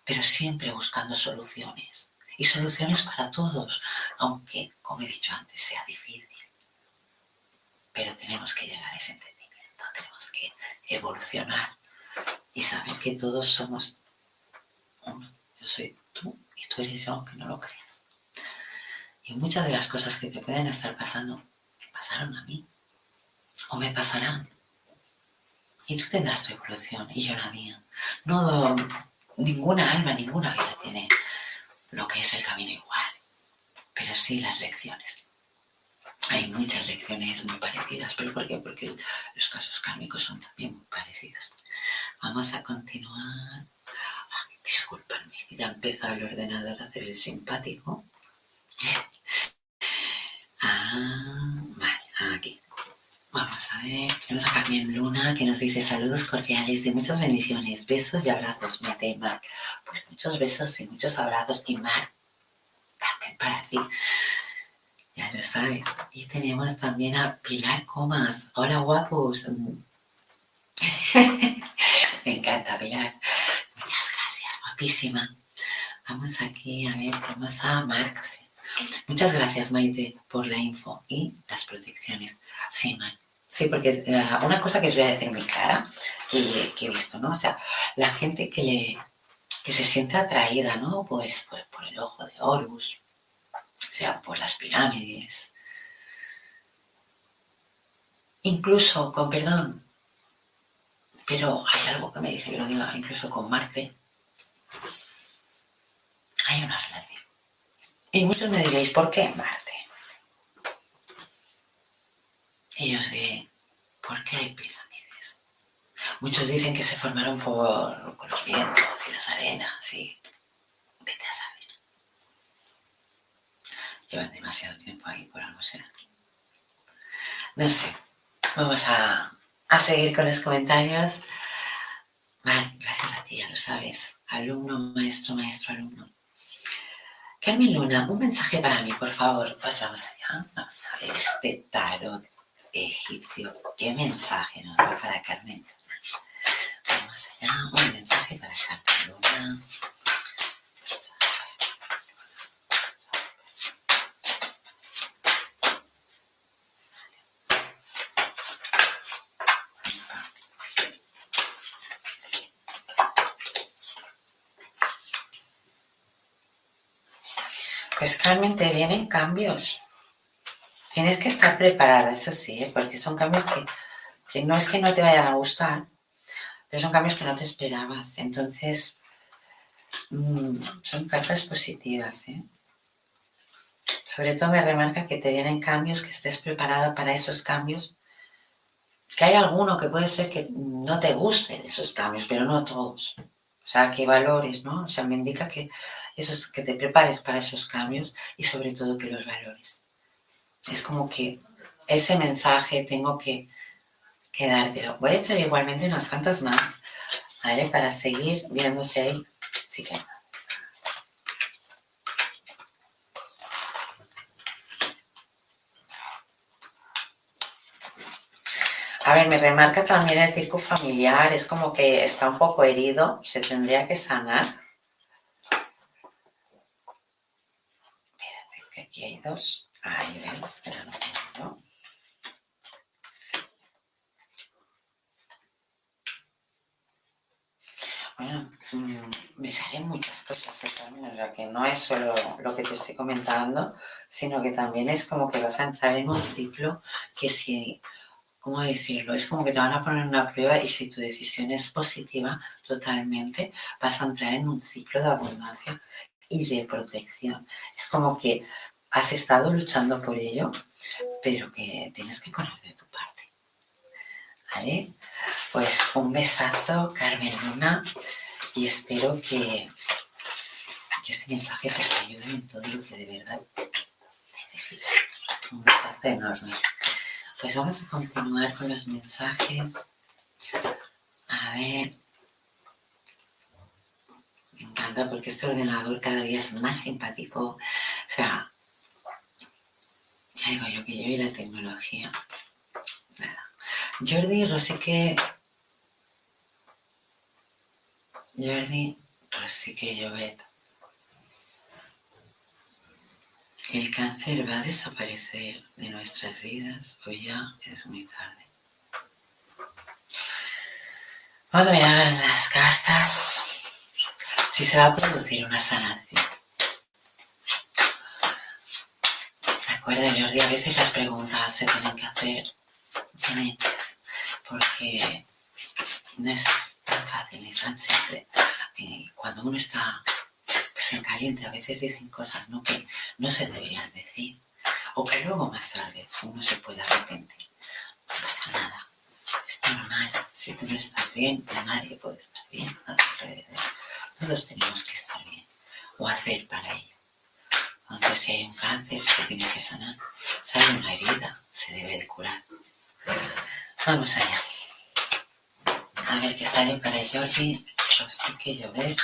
pero siempre buscando soluciones. Y soluciones para todos, aunque, como he dicho antes, sea difícil. Pero tenemos que llegar a ese entendimiento, tenemos que evolucionar y saber que todos somos uno. Yo soy tú y tú eres yo, aunque no lo creas. Y muchas de las cosas que te pueden estar pasando, pasaron a mí o me pasarán. Y tú tendrás tu evolución y yo la mía. No, ninguna alma, ninguna vida tiene lo que es el camino igual, pero sí las lecciones. Hay muchas lecciones muy parecidas, pero ¿por qué? Porque los casos kármicos son también muy parecidos. Vamos a continuar. disculpadme, ya empezó el ordenador a hacer el simpático. Ah, vale, aquí. Vamos a ver, tenemos a Carmen Luna que nos dice saludos cordiales y muchas bendiciones, besos y abrazos, Mete y Marc. Pues muchos besos y muchos abrazos y Marc, Carmen para ti. Ya lo sabes. Y tenemos también a Pilar Comas. Hola guapos. Me encanta Pilar. Muchas gracias, guapísima. Vamos aquí a ver, vamos a Marcos. Muchas gracias, Maite, por la info y las protecciones. Sí, man. Sí, porque eh, una cosa que os voy a decir muy clara, que, he visto, ¿no? O sea, la gente que, le, que se siente atraída, ¿no? Pues, pues por el ojo de Horus, o sea, por las pirámides, incluso, con perdón, pero hay algo que me dice que lo diga, incluso con Marte, hay una relación. Y muchos me diréis, ¿por qué Marte? Y yo os diré, ¿por qué hay pirámides? Muchos dicen que se formaron por, los vientos y las arenas y vete a saber. Llevan demasiado tiempo ahí, por algo será. No sé, vamos a, a seguir con los comentarios. Vale, gracias a ti, ya lo sabes. Alumno, maestro, maestro, alumno. Carmen Luna, un mensaje para mí, por favor. Pues vamos allá. Vamos a ver este tarot egipcio. ¿Qué mensaje nos da para Carmen Vamos allá. Un mensaje para Carmen Luna. Pues Carmen, te vienen cambios. Tienes que estar preparada, eso sí, ¿eh? porque son cambios que, no es que no te vayan a gustar, pero son cambios que no te esperabas. Entonces, mm, son cartas positivas. ¿eh? Sobre todo me remarca que te vienen cambios, que estés preparada para esos cambios. Que hay alguno que puede ser que no te gusten esos cambios, pero no todos. O sea, que valores, ¿no? O sea, me indica que, esos, que te prepares para esos cambios y sobre todo que los valores. Es como que ese mensaje tengo que, que dártelo. Voy a echar igualmente unas cuantas más, ¿vale? Para seguir viéndose ahí. Sí A ver, me remarca también el circo familiar, es como que está un poco herido, se tendría que sanar. Espérate, que aquí hay dos. Ahí ves, no Bueno, mm, me salen muchas cosas o sea que no es solo lo que te estoy comentando, sino que también es como que vas a entrar en un ciclo que si ¿cómo decirlo? Es como que te van a poner una prueba y si tu decisión es positiva totalmente, vas a entrar en un ciclo de abundancia y de protección. Es como que has estado luchando por ello, pero que tienes que poner de tu parte. ¿Vale? Pues un besazo, Carmen Luna, y espero que, este mensaje te ayude en todo lo que de verdad necesitas. Un besazo enorme. Pues vamos a continuar con los mensajes. A ver. Me encanta porque este ordenador cada día es más simpático. O sea, digo yo que lleve la tecnología. Nada. Jordi Rosique. Jordi Rosique Llobet. El cáncer va a desaparecer de nuestras vidas o ya es muy tarde. Vamos a mirar las cartas si se va a producir una sanación. ¿Se acuerda, Jordi? A veces las preguntas se tienen que hacer bien porque no es tan fácil ni tan simple. Y cuando uno está pues, en caliente, a veces dicen cosas ¿no? que no se deberían decir o que luego más tarde uno se puede arrepentir. No pasa nada es normal. Si tú no estás bien, nadie puede estar bien Todos tenemos que estar bien o hacer para ello. Aunque si hay un cáncer, se tiene que sanar. Si hay una herida, se debe de curar. Vamos allá. A ver qué sale para Jordi. Yo sí que llover.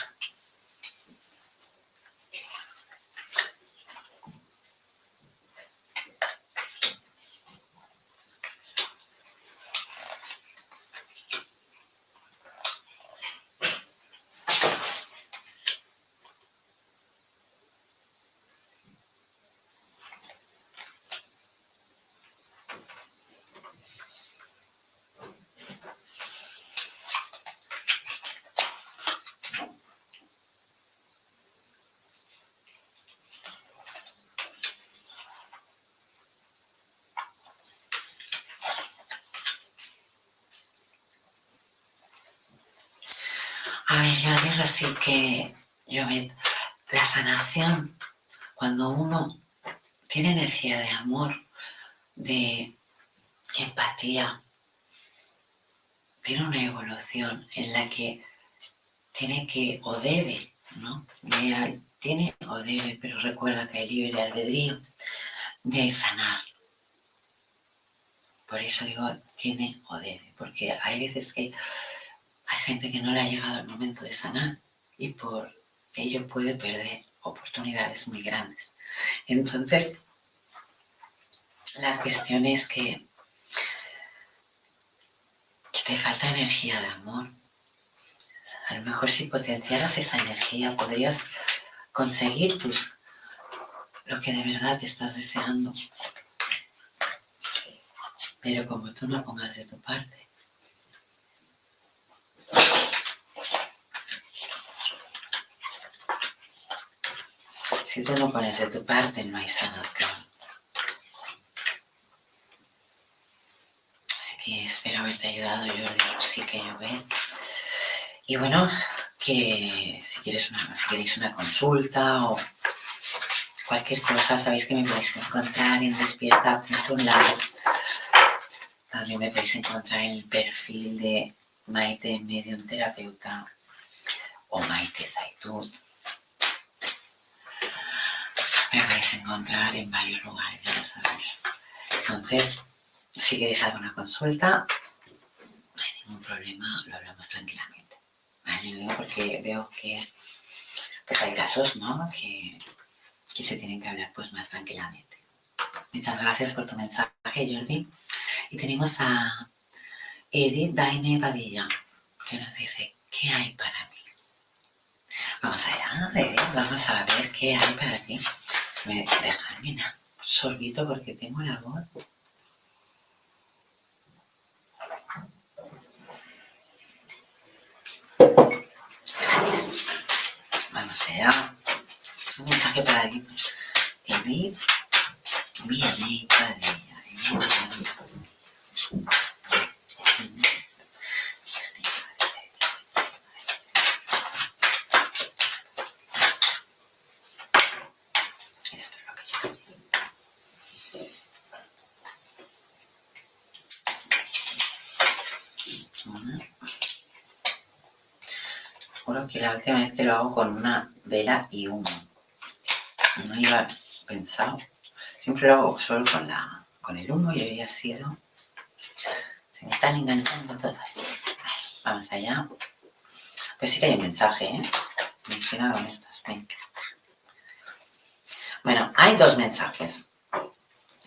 A ver, yo digo así que, yo la sanación, cuando uno tiene energía de amor, de empatía, tiene una evolución en la que tiene que o debe, ¿no? tiene o debe, pero recuerda que hay libre albedrío de sanar. Por eso digo, tiene o debe, porque hay veces que hay gente que no le ha llegado el momento de sanar y por ello puede perder oportunidades muy grandes. Entonces, la cuestión es que, te falta energía de amor. A lo mejor si potenciaras esa energía podrías conseguir tus, lo que de verdad estás deseando. Pero como tú no pongas de tu parte, Si tú no pones de tu parte, no hay. Así que espero haberte ayudado, Jordi, sí que yo veo. Y bueno, que si, quieres una, si queréis una consulta o cualquier cosa, sabéis que me podéis encontrar en despierta.lab. También me podéis encontrar en el perfil de Maite Medium Terapeuta o Maite Zaitut me vais a encontrar en varios lugares, ya lo sabéis. Entonces, si queréis alguna consulta, no hay ningún problema, lo hablamos tranquilamente. ¿Vale? Porque veo que pues hay casos, ¿no? Que, que se tienen que hablar pues más tranquilamente. Muchas gracias por tu mensaje, Jordi. Y tenemos a Edith Daine Padilla, que nos dice, ¿qué hay para mí? Vamos allá, Edith, vamos a ver qué hay para ti me dejarme un sorbito porque tengo la voz. Gracias. Vamos allá. Un mensaje para ti. Edith, mi amiga de ella. que la última vez que lo hago con una vela y humo. No iba pensado. Siempre lo hago solo con, la, con el humo y hoy ha sido... Se me están enganchando todas. vamos allá. Pues sí que hay un mensaje, ¿eh? Me con estas, Bueno, hay dos mensajes.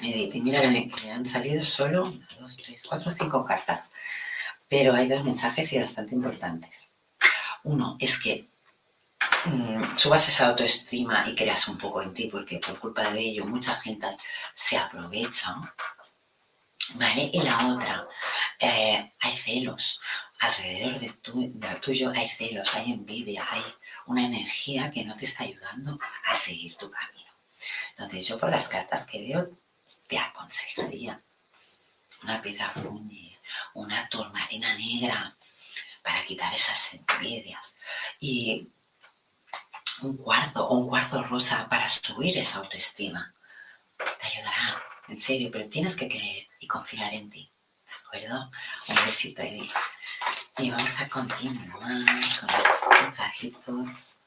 Y mira que han salido solo una, dos, tres, cuatro, cinco cartas. Pero hay dos mensajes y bastante importantes. Uno es que mm, subas esa autoestima y creas un poco en ti, porque por culpa de ello mucha gente se aprovecha. ¿Vale? Y la otra, eh, hay celos. Alrededor de, tu, de tuyo hay celos, hay envidia, hay una energía que no te está ayudando a seguir tu camino. Entonces yo por las cartas que veo te aconsejaría una piedra fungi, una turmalina negra para quitar esas envidias y un cuarzo o un cuarzo rosa para subir esa autoestima. Te ayudará, en serio, pero tienes que creer y confiar en ti. ¿De acuerdo? Un besito y, y vamos a continuar con los mensajitos.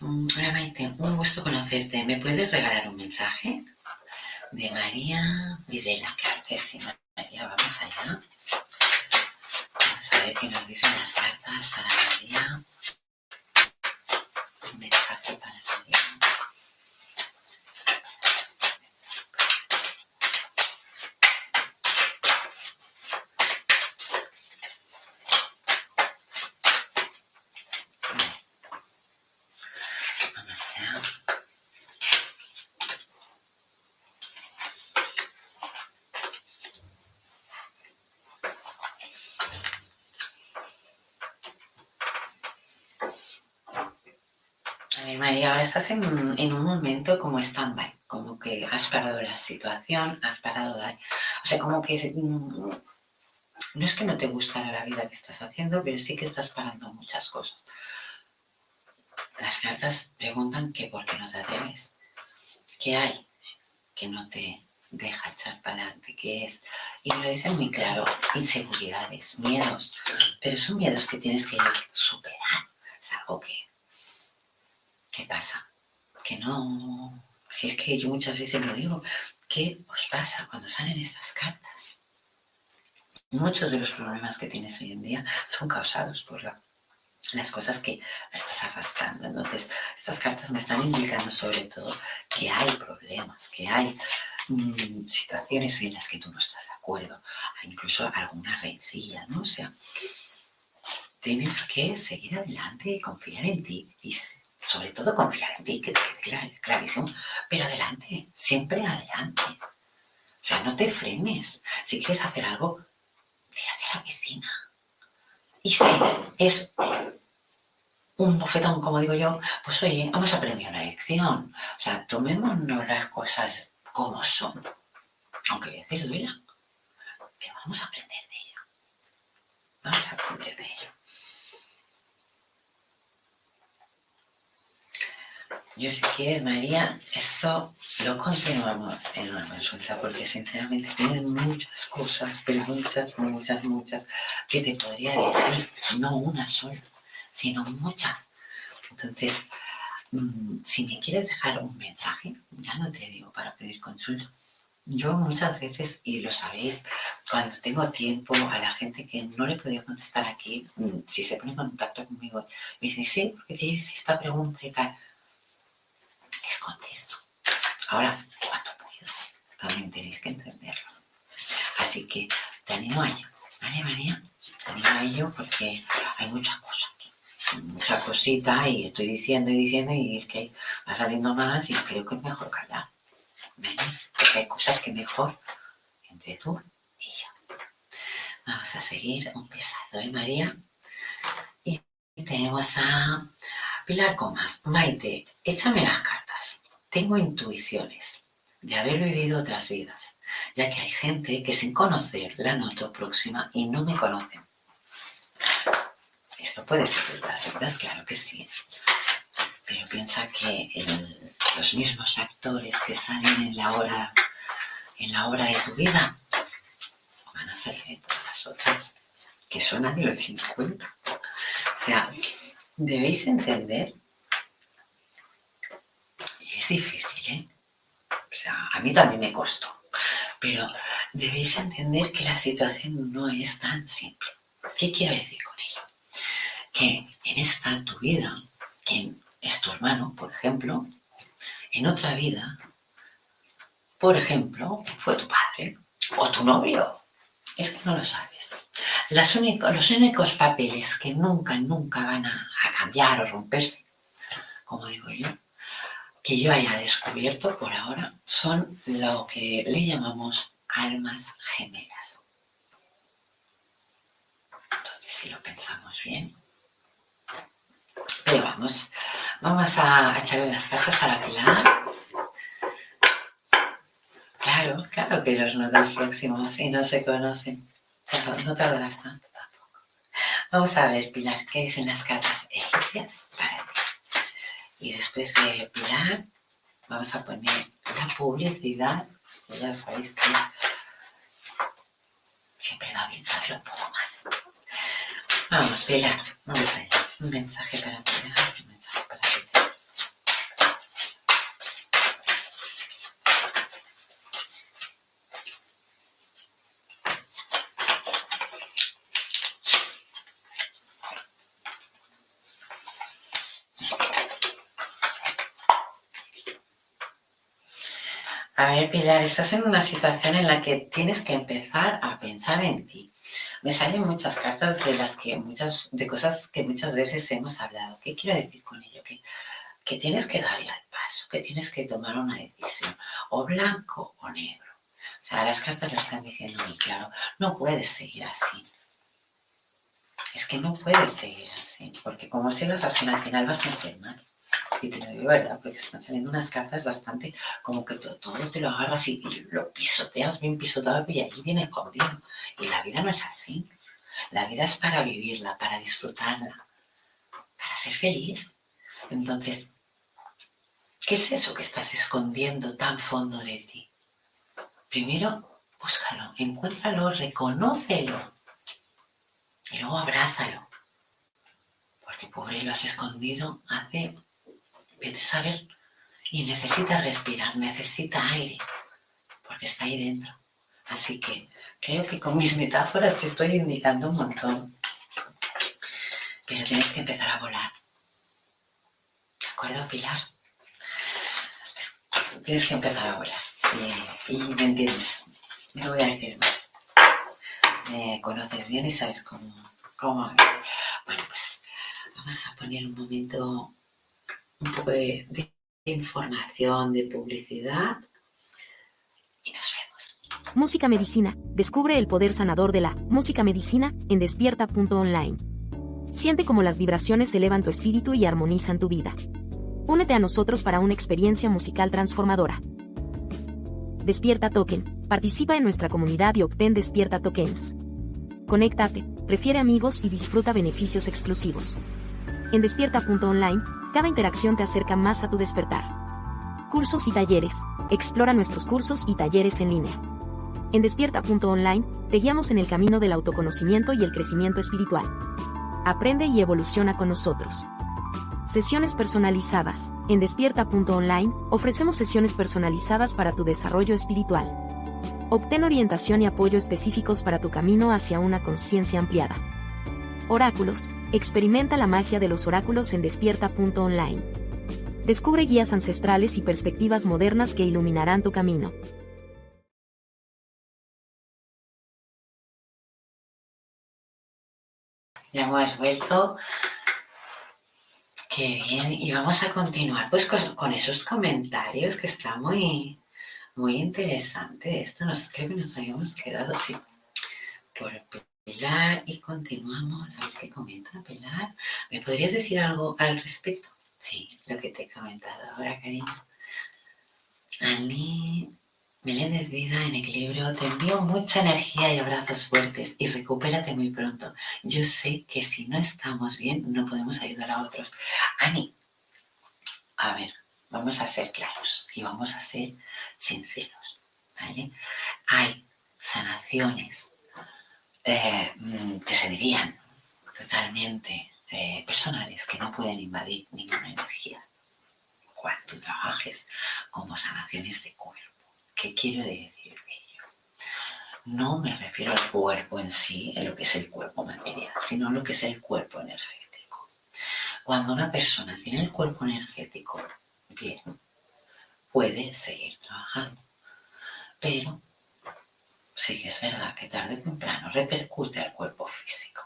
Hola un gusto conocerte. ¿Me puedes regalar un mensaje? De María Videla, claro que sí, María, vamos allá. Vamos a ver qué nos dicen las cartas para María. Un mensaje para María. María, ahora estás en, un momento como stand-by, como que has parado la situación, has parado, o sea, como que mm, no es que no te gustara la vida que estás haciendo, pero sí que estás parando muchas cosas. Las cartas preguntan que por qué no te atreves, qué hay que no te deja echar para adelante, qué es, y me lo dicen muy claro, inseguridades, miedos, pero son miedos que tienes que superar, es algo. Que no... Si es que yo muchas veces lo digo, ¿qué os pasa cuando salen estas cartas? Muchos de los problemas que tienes hoy en día son causados por las cosas que estás arrastrando. Entonces, estas cartas me están indicando sobre todo que hay problemas, que hay mm, situaciones en las que tú no estás de acuerdo, incluso alguna rencilla, ¿no? O sea, tienes que seguir adelante y confiar en ti y sobre todo confiar en ti, que te quede clarísimo, pero adelante, siempre adelante. O sea, no te frenes. Si quieres hacer algo, tírate a la piscina. Y si es un bofetón, como digo yo, pues oye, hemos aprendido una lección. O sea, tomémonos las cosas como son. Aunque a veces duela. Pero vamos a aprender de ello. Vamos a aprender de ello. Yo si quieres, María, esto lo continuamos en una consulta porque sinceramente tienen muchas cosas, pero muchas, muchas, muchas que te podría decir, no una sola, sino muchas. Entonces, mm, si me quieres dejar un mensaje, ya no te digo para pedir consulta. Yo muchas veces, y lo sabéis, cuando tengo tiempo a la gente que no le podía contestar aquí, mm, si se pone en contacto conmigo, me dice, sí, porque tienes esta pregunta y tal Ahora, cuando puedo, también tenéis que entenderlo. Así que te animo a ello, ¿vale, María? Te animo a ello porque hay muchas cosas aquí. Muchas cositas y estoy diciendo y diciendo y es que va saliendo más y creo que es mejor callar. ¿Vale? Porque hay cosas que mejor entre tú y yo. Vamos a seguir un pesado, ¿eh, María? Y tenemos a Pilar Comas. Maite, échame las cartas. Tengo intuiciones de haber vivido otras vidas, ya que hay gente que sin conocer la noto próxima y no me conocen. Esto puede ser de otras vidas, claro que sí. Pero piensa que los mismos actores que salen en la hora en la obra de tu vida van a salir en todas las otras que son de los 50. O sea, debéis entender difícil, ¿eh? O sea, a mí también me costó. Pero debéis entender que la situación no es tan simple. ¿Qué quiero decir con ello? Que en esta tu vida, que es tu hermano, por ejemplo, en otra vida, por ejemplo, fue tu padre o tu novio. Es que no lo sabes. los únicos papeles que nunca, nunca van a cambiar o romperse, como digo yo, que yo haya descubierto por ahora, son lo que le llamamos almas gemelas. Entonces, si lo pensamos bien, pero vamos, vamos a echarle las cartas a la Pilar. Claro, claro que los notas próximos y no se conocen. No tardarás tanto tampoco. Vamos a ver, Pilar, ¿qué dicen las cartas egipcias? Y después de Pilar, vamos a poner la publicidad. Ya sabéis que siempre va bien saber un poco más. Vamos, Pilar, vamos allá. Un mensaje para Pilar, un mensaje para Pilar. A ver, Pilar, estás en una situación en la que tienes que empezar a pensar en ti. Me salen muchas cartas de las que muchas, de cosas que muchas veces hemos hablado. ¿Qué quiero decir con ello? Que, que tienes que dar ya el paso, que tienes que tomar una decisión, o blanco o negro. O sea, las cartas lo están diciendo muy claro. No puedes seguir así. Es que no puedes seguir así, porque como sigas así, al final vas a enfermar. Y te lo digo, ¿verdad? Porque están saliendo unas cartas bastante como que todo, todo te lo agarras y, lo pisoteas bien pisotado y ahí viene conmigo. Y la vida no es así. La vida es para vivirla, para disfrutarla, para ser feliz. Entonces, ¿qué es eso que estás escondiendo tan fondo de ti? Primero, búscalo, encuéntralo, reconócelo y luego abrázalo. Porque pobre lo has escondido hace vete a saber. Y necesita respirar, necesita aire, porque está ahí dentro. Así que creo que con mis metáforas te estoy indicando un montón. Pero tienes que empezar a volar. ¿De acuerdo, Pilar? Tienes que empezar a volar. Y, me entiendes. No voy a decir más. Me conoces bien y sabes cómo, cómo. Bueno, pues vamos a poner un momento un poco de, información, de publicidad y nos vemos. Música Medicina. Descubre el poder sanador de la música medicina en despierta.online. Siente cómo las vibraciones elevan tu espíritu y armonizan tu vida. Únete a nosotros para una experiencia musical transformadora. Despierta Token. Participa en nuestra comunidad y obtén Despierta Tokens. Conéctate, prefiere amigos y disfruta beneficios exclusivos. En despierta.online, cada interacción te acerca más a tu despertar. Cursos y talleres. Explora nuestros cursos y talleres en línea. En despierta.online, te guiamos en el camino del autoconocimiento y el crecimiento espiritual. Aprende y evoluciona con nosotros. Sesiones personalizadas. En despierta.online, ofrecemos sesiones personalizadas para tu desarrollo espiritual. Obtén orientación y apoyo específicos para tu camino hacia una conciencia ampliada. Oráculos. Experimenta la magia de los oráculos en despierta.online. Descubre guías ancestrales y perspectivas modernas que iluminarán tu camino. Ya hemos vuelto. Qué bien. Y vamos a continuar pues con, esos comentarios que está muy, muy interesante. Esto nos, creo que nos habíamos quedado así por Pilar y continuamos. A ver qué comenta Pilar. ¿Me podrías decir algo al respecto? Sí, lo que te he comentado ahora, cariño. Ani Meléndez Vida en equilibrio, te envío mucha energía y abrazos fuertes y recupérate muy pronto. Yo sé que si no estamos bien no podemos ayudar a otros. Ani, a ver, vamos a ser claros y vamos a ser sinceros. ¿vale? Hay sanaciones eh, que se dirían totalmente eh, personales que no pueden invadir ninguna energía cuando tú trabajes como sanaciones de cuerpo. ¿Qué quiero decir de ello? No me refiero al cuerpo en sí, en lo que es el cuerpo material, sino a lo que es el cuerpo energético. cuando una persona tiene el cuerpo energético bien, puede seguir trabajando. Pero sí es verdad que tarde o temprano repercute al cuerpo físico.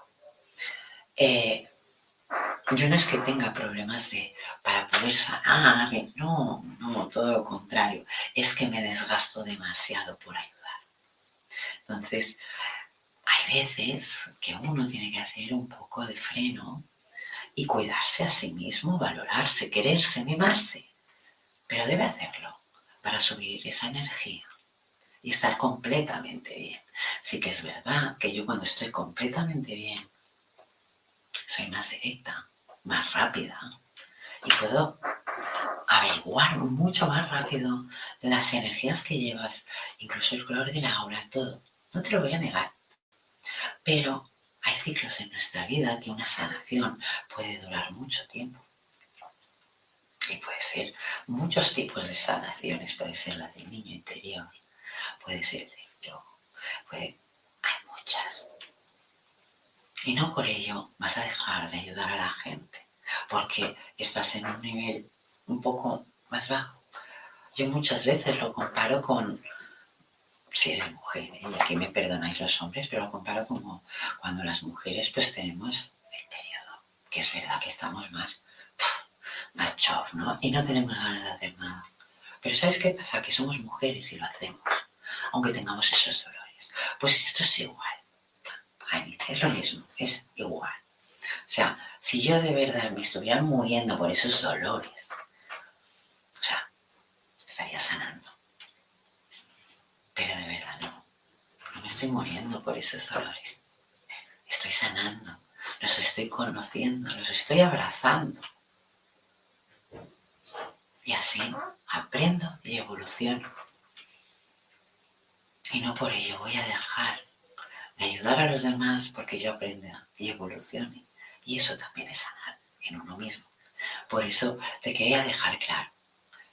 Eh, yo no es que tenga problemas de para poder sanar, no, no, todo lo contrario, es que me desgasto demasiado por ayudar. Entonces, hay veces que uno tiene que hacer un poco de freno y cuidarse a sí mismo, valorarse, quererse, mimarse, pero debe hacerlo para subir esa energía y estar completamente bien. Sí que es verdad que yo cuando estoy completamente bien, soy más directa, más rápida y puedo averiguar mucho más rápido las energías que llevas, incluso el color de la aura, todo. No te lo voy a negar. Pero hay ciclos en nuestra vida que una sanación puede durar mucho tiempo. Y puede ser muchos tipos de sanaciones. Puede ser la del niño interior, puede ser de yo, puede... Hay muchas. Y no por ello vas a dejar de ayudar a la gente, porque estás en un nivel un poco más bajo. Yo muchas veces lo comparo con, si eres mujer, y aquí me perdonáis los hombres, pero lo comparo como cuando las mujeres pues tenemos el periodo, que es verdad que estamos más, más ¿no? Y no tenemos ganas de hacer nada. Pero ¿sabes qué pasa? Que somos mujeres y lo hacemos, aunque tengamos esos dolores. Pues esto es igual es lo mismo, es igual. O sea, si yo de verdad me estuviera muriendo por esos dolores, o sea, estaría sanando. Pero de verdad no. No me estoy muriendo por esos dolores. Estoy sanando. Los estoy conociendo, los estoy abrazando. Y así aprendo y evoluciono. Y no por ello voy a dejar ayudar a los demás porque yo aprenda y evolucione. Y eso también es sanar en uno mismo. Por eso te quería dejar claro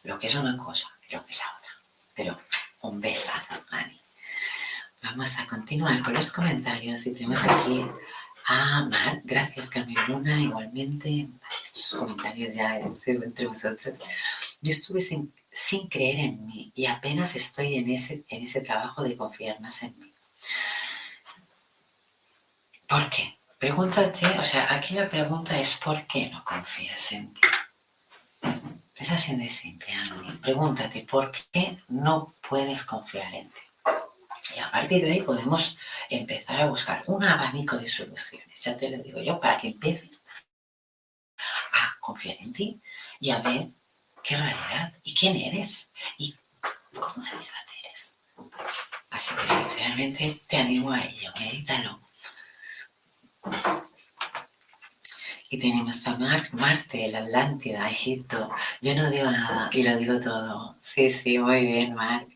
lo que es una cosa y lo que es la otra. Pero un besazo, Ani. Vamos a continuar con los comentarios y tenemos aquí a Mar. Gracias, Carmen Luna. Igualmente, estos comentarios ya entre vosotros. Yo estuve sin, creer en mí y apenas estoy en ese, en ese trabajo de confiar más en mí. ¿Por qué? Pregúntate, o sea, aquí la pregunta es ¿por qué no confías en ti? Es así de simple, Andy. Pregúntate ¿por qué no puedes confiar en ti? Y a partir de ahí podemos empezar a buscar un abanico de soluciones. Ya te lo digo yo, para que empieces a confiar en ti y a ver qué realidad y quién eres y cómo de verdad eres. Así que sinceramente te animo a ello, medítalo y tenemos a Mar Marte, la Atlántida, Egipto. Yo no digo nada y lo digo todo. Sí, sí, muy bien, Mar.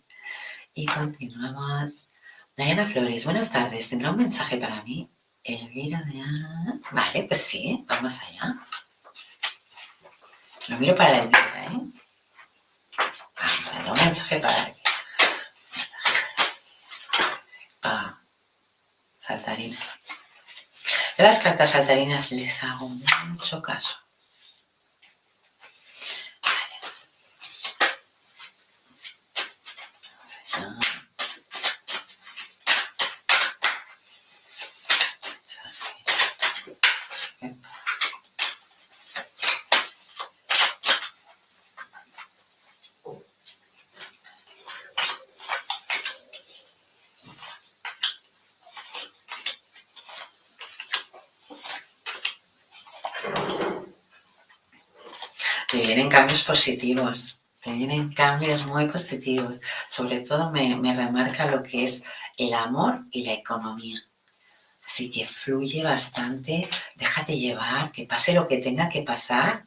Y continuamos. Diana Flores, buenas tardes. ¿Tendrá un mensaje para mí? Elvira de... Vale, pues sí, vamos allá. Lo miro para Elvira, ¿eh? Vamos allá, un mensaje para Elvira. Un mensaje para Para Saltarina las cartas saltarinas les hago mucho caso. Positivos, te vienen cambios muy positivos. Sobre todo me, me remarca lo que es el amor y la economía. Así que fluye bastante, déjate llevar, que pase lo que tenga que pasar.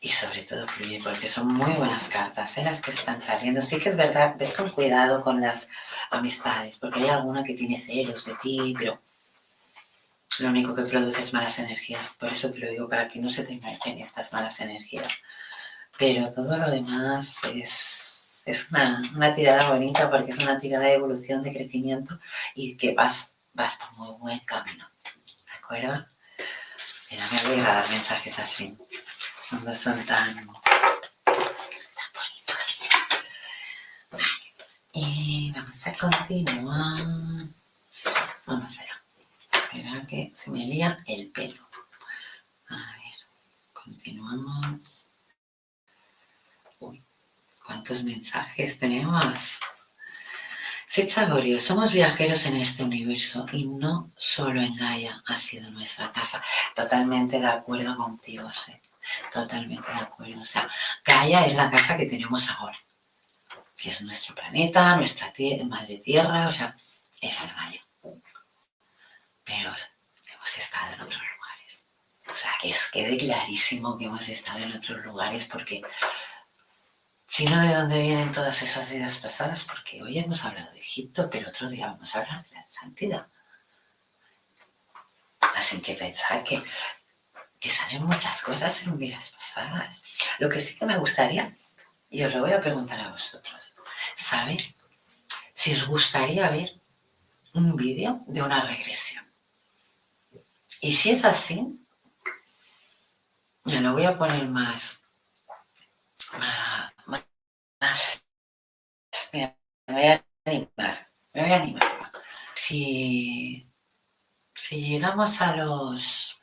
Y sobre todo fluye porque son muy buenas cartas ¿eh? las que están saliendo. Sí que es verdad, ves con cuidado con las amistades, porque hay alguna que tiene celos de ti, pero lo único que produce es malas energías. Por eso te lo digo, para que no se te enganchen estas malas energías. Pero todo lo demás es, es una, una, tirada bonita porque es una tirada de evolución, de crecimiento y que vas, vas por muy buen camino. ¿De acuerdo? Mira, me alegra dar mensajes así. No son tan, tan bonitos. Vale. Y vamos a continuar. Vamos allá. Que se me lía el pelo. A ver, continuamos. Uy, ¿cuántos mensajes tenemos? Sed saborio, somos viajeros en este universo y no solo en Gaia ha sido nuestra casa. Totalmente de acuerdo contigo, Seth. Totalmente de acuerdo. O sea, Gaia es la casa que tenemos ahora. Que es nuestro planeta, nuestra madre tierra, o sea, esa es Gaia. Pero hemos estado en otros lugares. O sea, que es quede clarísimo que hemos estado en otros lugares porque si no, ¿de dónde vienen todas esas vidas pasadas? Porque hoy hemos hablado de Egipto, pero otro día vamos a hablar de la Atlantida. Así que pensar que, que salen muchas cosas en vidas pasadas. Lo que sí que me gustaría, y os lo voy a preguntar a vosotros, ¿saben si os gustaría ver un vídeo de una regresión? Y si es así, me lo voy a poner más, más, Mira, me voy a animar, me voy a animar. Si, si llegamos a los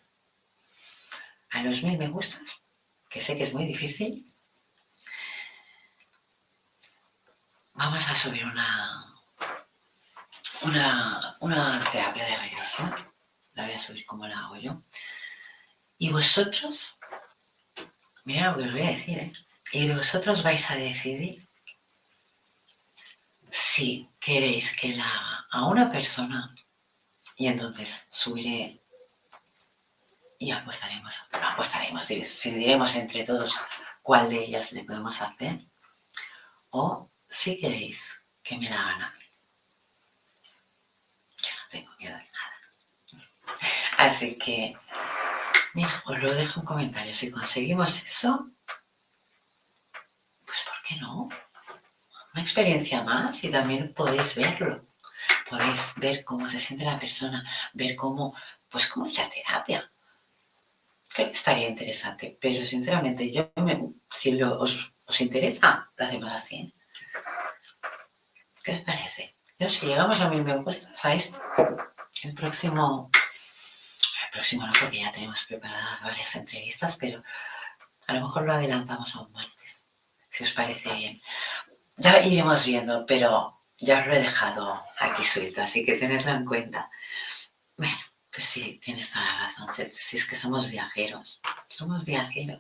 a los mil me gustas, que sé que es muy difícil, vamos a subir una, una, una terapia de regresión. La voy a subir como la hago yo. Y vosotros, mira lo que os voy a decir, ¿eh? Y vosotros vais a decidir si queréis que la haga a una persona y entonces subiré y apostaremos, apostaremos, decidiremos entre todos cuál de ellas le podemos hacer o si queréis que me la hagan a mí. Yo no tengo miedo. Así que, mira, os lo dejo en comentarios. Si conseguimos eso, pues ¿por qué no? Una experiencia más y también podéis verlo. Podéis ver cómo se siente la persona, ver cómo, pues cómo es la terapia. Creo que estaría interesante, pero sinceramente yo, si os, interesa, lo hacemos así. ¿Qué os parece? Yo, si llegamos a mil me gustas a esto, el próximo, próximo no, porque ya tenemos preparadas varias entrevistas, pero a lo mejor lo adelantamos a un martes, si os parece bien. Ya iremos viendo, pero ya os lo he dejado aquí suelto, así que tenedlo en cuenta. Bueno, pues sí, tienes toda la razón, si es que somos viajeros, somos viajeros.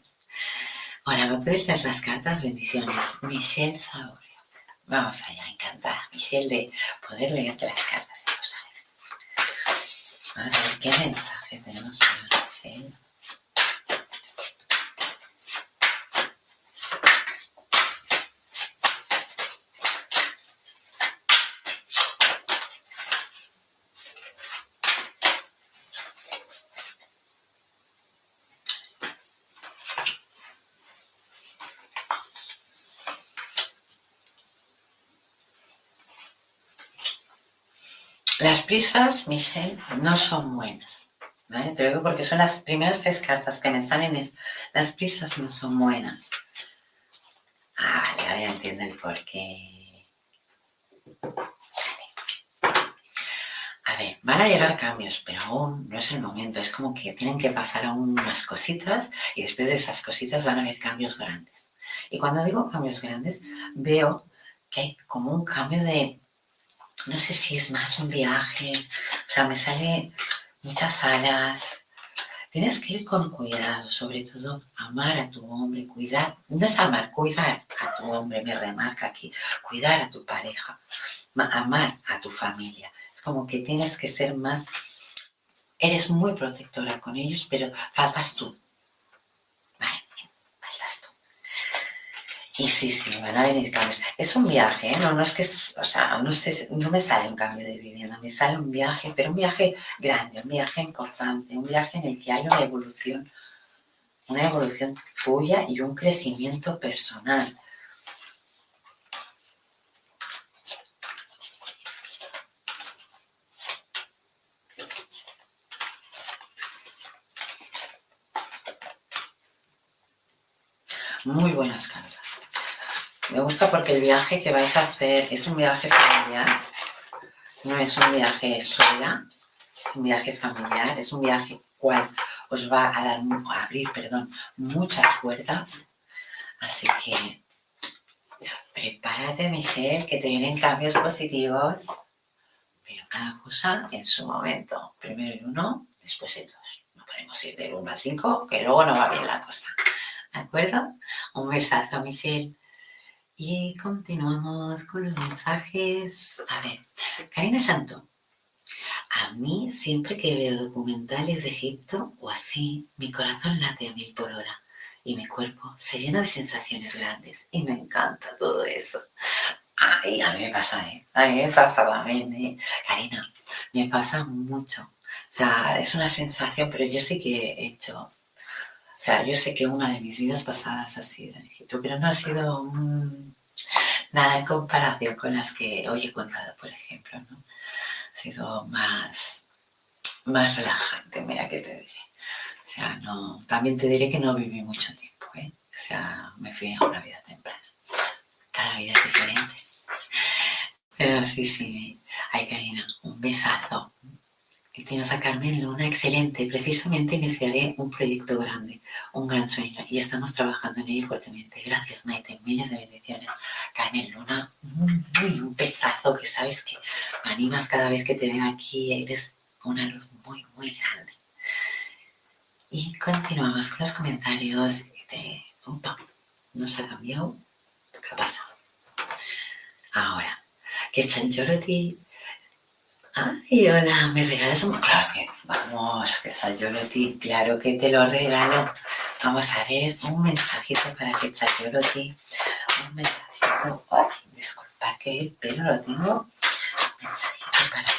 Hola, ¿me puedes leer las cartas? Bendiciones. Michelle Sabor. Vamos allá, encantada, Michelle, de poder leerte las cartas, a ver qué mensaje tenemos Las prisas, Michelle, no son buenas. ¿vale? Te digo porque son las primeras tres cartas que me salen. Es, las prisas no son buenas. Ah, vale, ahora ya entiendo el porqué. Vale. A ver, van a llegar cambios, pero aún no es el momento. Es como que tienen que pasar aún unas cositas y después de esas cositas van a haber cambios grandes. Y cuando digo cambios grandes, veo que hay como un cambio de no sé si es más un viaje, o sea, me sale muchas alas. Tienes que ir con cuidado, sobre todo amar a tu hombre, cuidar, no es amar, cuidar a tu hombre, me remarca aquí, cuidar a tu pareja, amar a tu familia. Es como que tienes que ser más, eres muy protectora con ellos, pero faltas tú, Sí, sí, sí, van a venir cambios. Es un viaje, ¿eh? no, no es que, o sea, no, sé, no me sale un cambio de vivienda, me sale un viaje, pero un viaje grande, un viaje importante, un viaje en el que hay una evolución, una evolución tuya y un crecimiento personal. Muy buenas cartas. Me gusta porque el viaje que vais a hacer es un viaje familiar, no es un viaje sola, es un viaje familiar, es un viaje cual os va a dar abrir, perdón, muchas puertas. Así que prepárate, Michelle, que te vienen cambios positivos, pero cada cosa en su momento. Primero el uno, después el dos. No podemos ir del 1 al 5, que luego no va bien la cosa. ¿De acuerdo? Un besazo, Michelle. Y continuamos con los mensajes. A ver, Karina Santo. A mí, siempre que veo documentales de Egipto o así, mi corazón late a mil por hora y mi cuerpo se llena de sensaciones grandes y me encanta todo eso. Ay, a mí me pasa, ¿eh? A mí me pasa también, ¿eh? Karina, me pasa mucho. O sea, es una sensación, pero yo sí que he hecho sea, yo sé que una de mis vidas pasadas ha sido en Egipto, pero no ha sido nada en comparación con las que hoy he contado, por ejemplo, ¿no? Ha sido más, más relajante, mira que te diré. O sea, no, también te diré que no viví mucho tiempo, ¿eh? O sea, me fui a una vida temprana. Cada vida es diferente. Pero sí, sí. Ay, Karina, un besazo Tienes a Carmen Luna, excelente. Precisamente iniciaré un proyecto grande, un gran sueño, y estamos trabajando en ello fuertemente. Gracias, Maite. Miles de bendiciones. Carmen Luna, un pesazo que sabes que animas cada vez que te veo aquí. Eres una luz muy, muy grande. Y continuamos con los comentarios de... Opa, no se ha cambiado. ¿Qué pasa? Ahora, que Chanchoroti Ay, hola, ¿me regalas un...? Claro que, vamos, que Sayoloti, claro que te lo regalo. Vamos a ver, un mensajito para que Sayoloti, un mensajito. Ay, disculpa que el pelo lo tengo para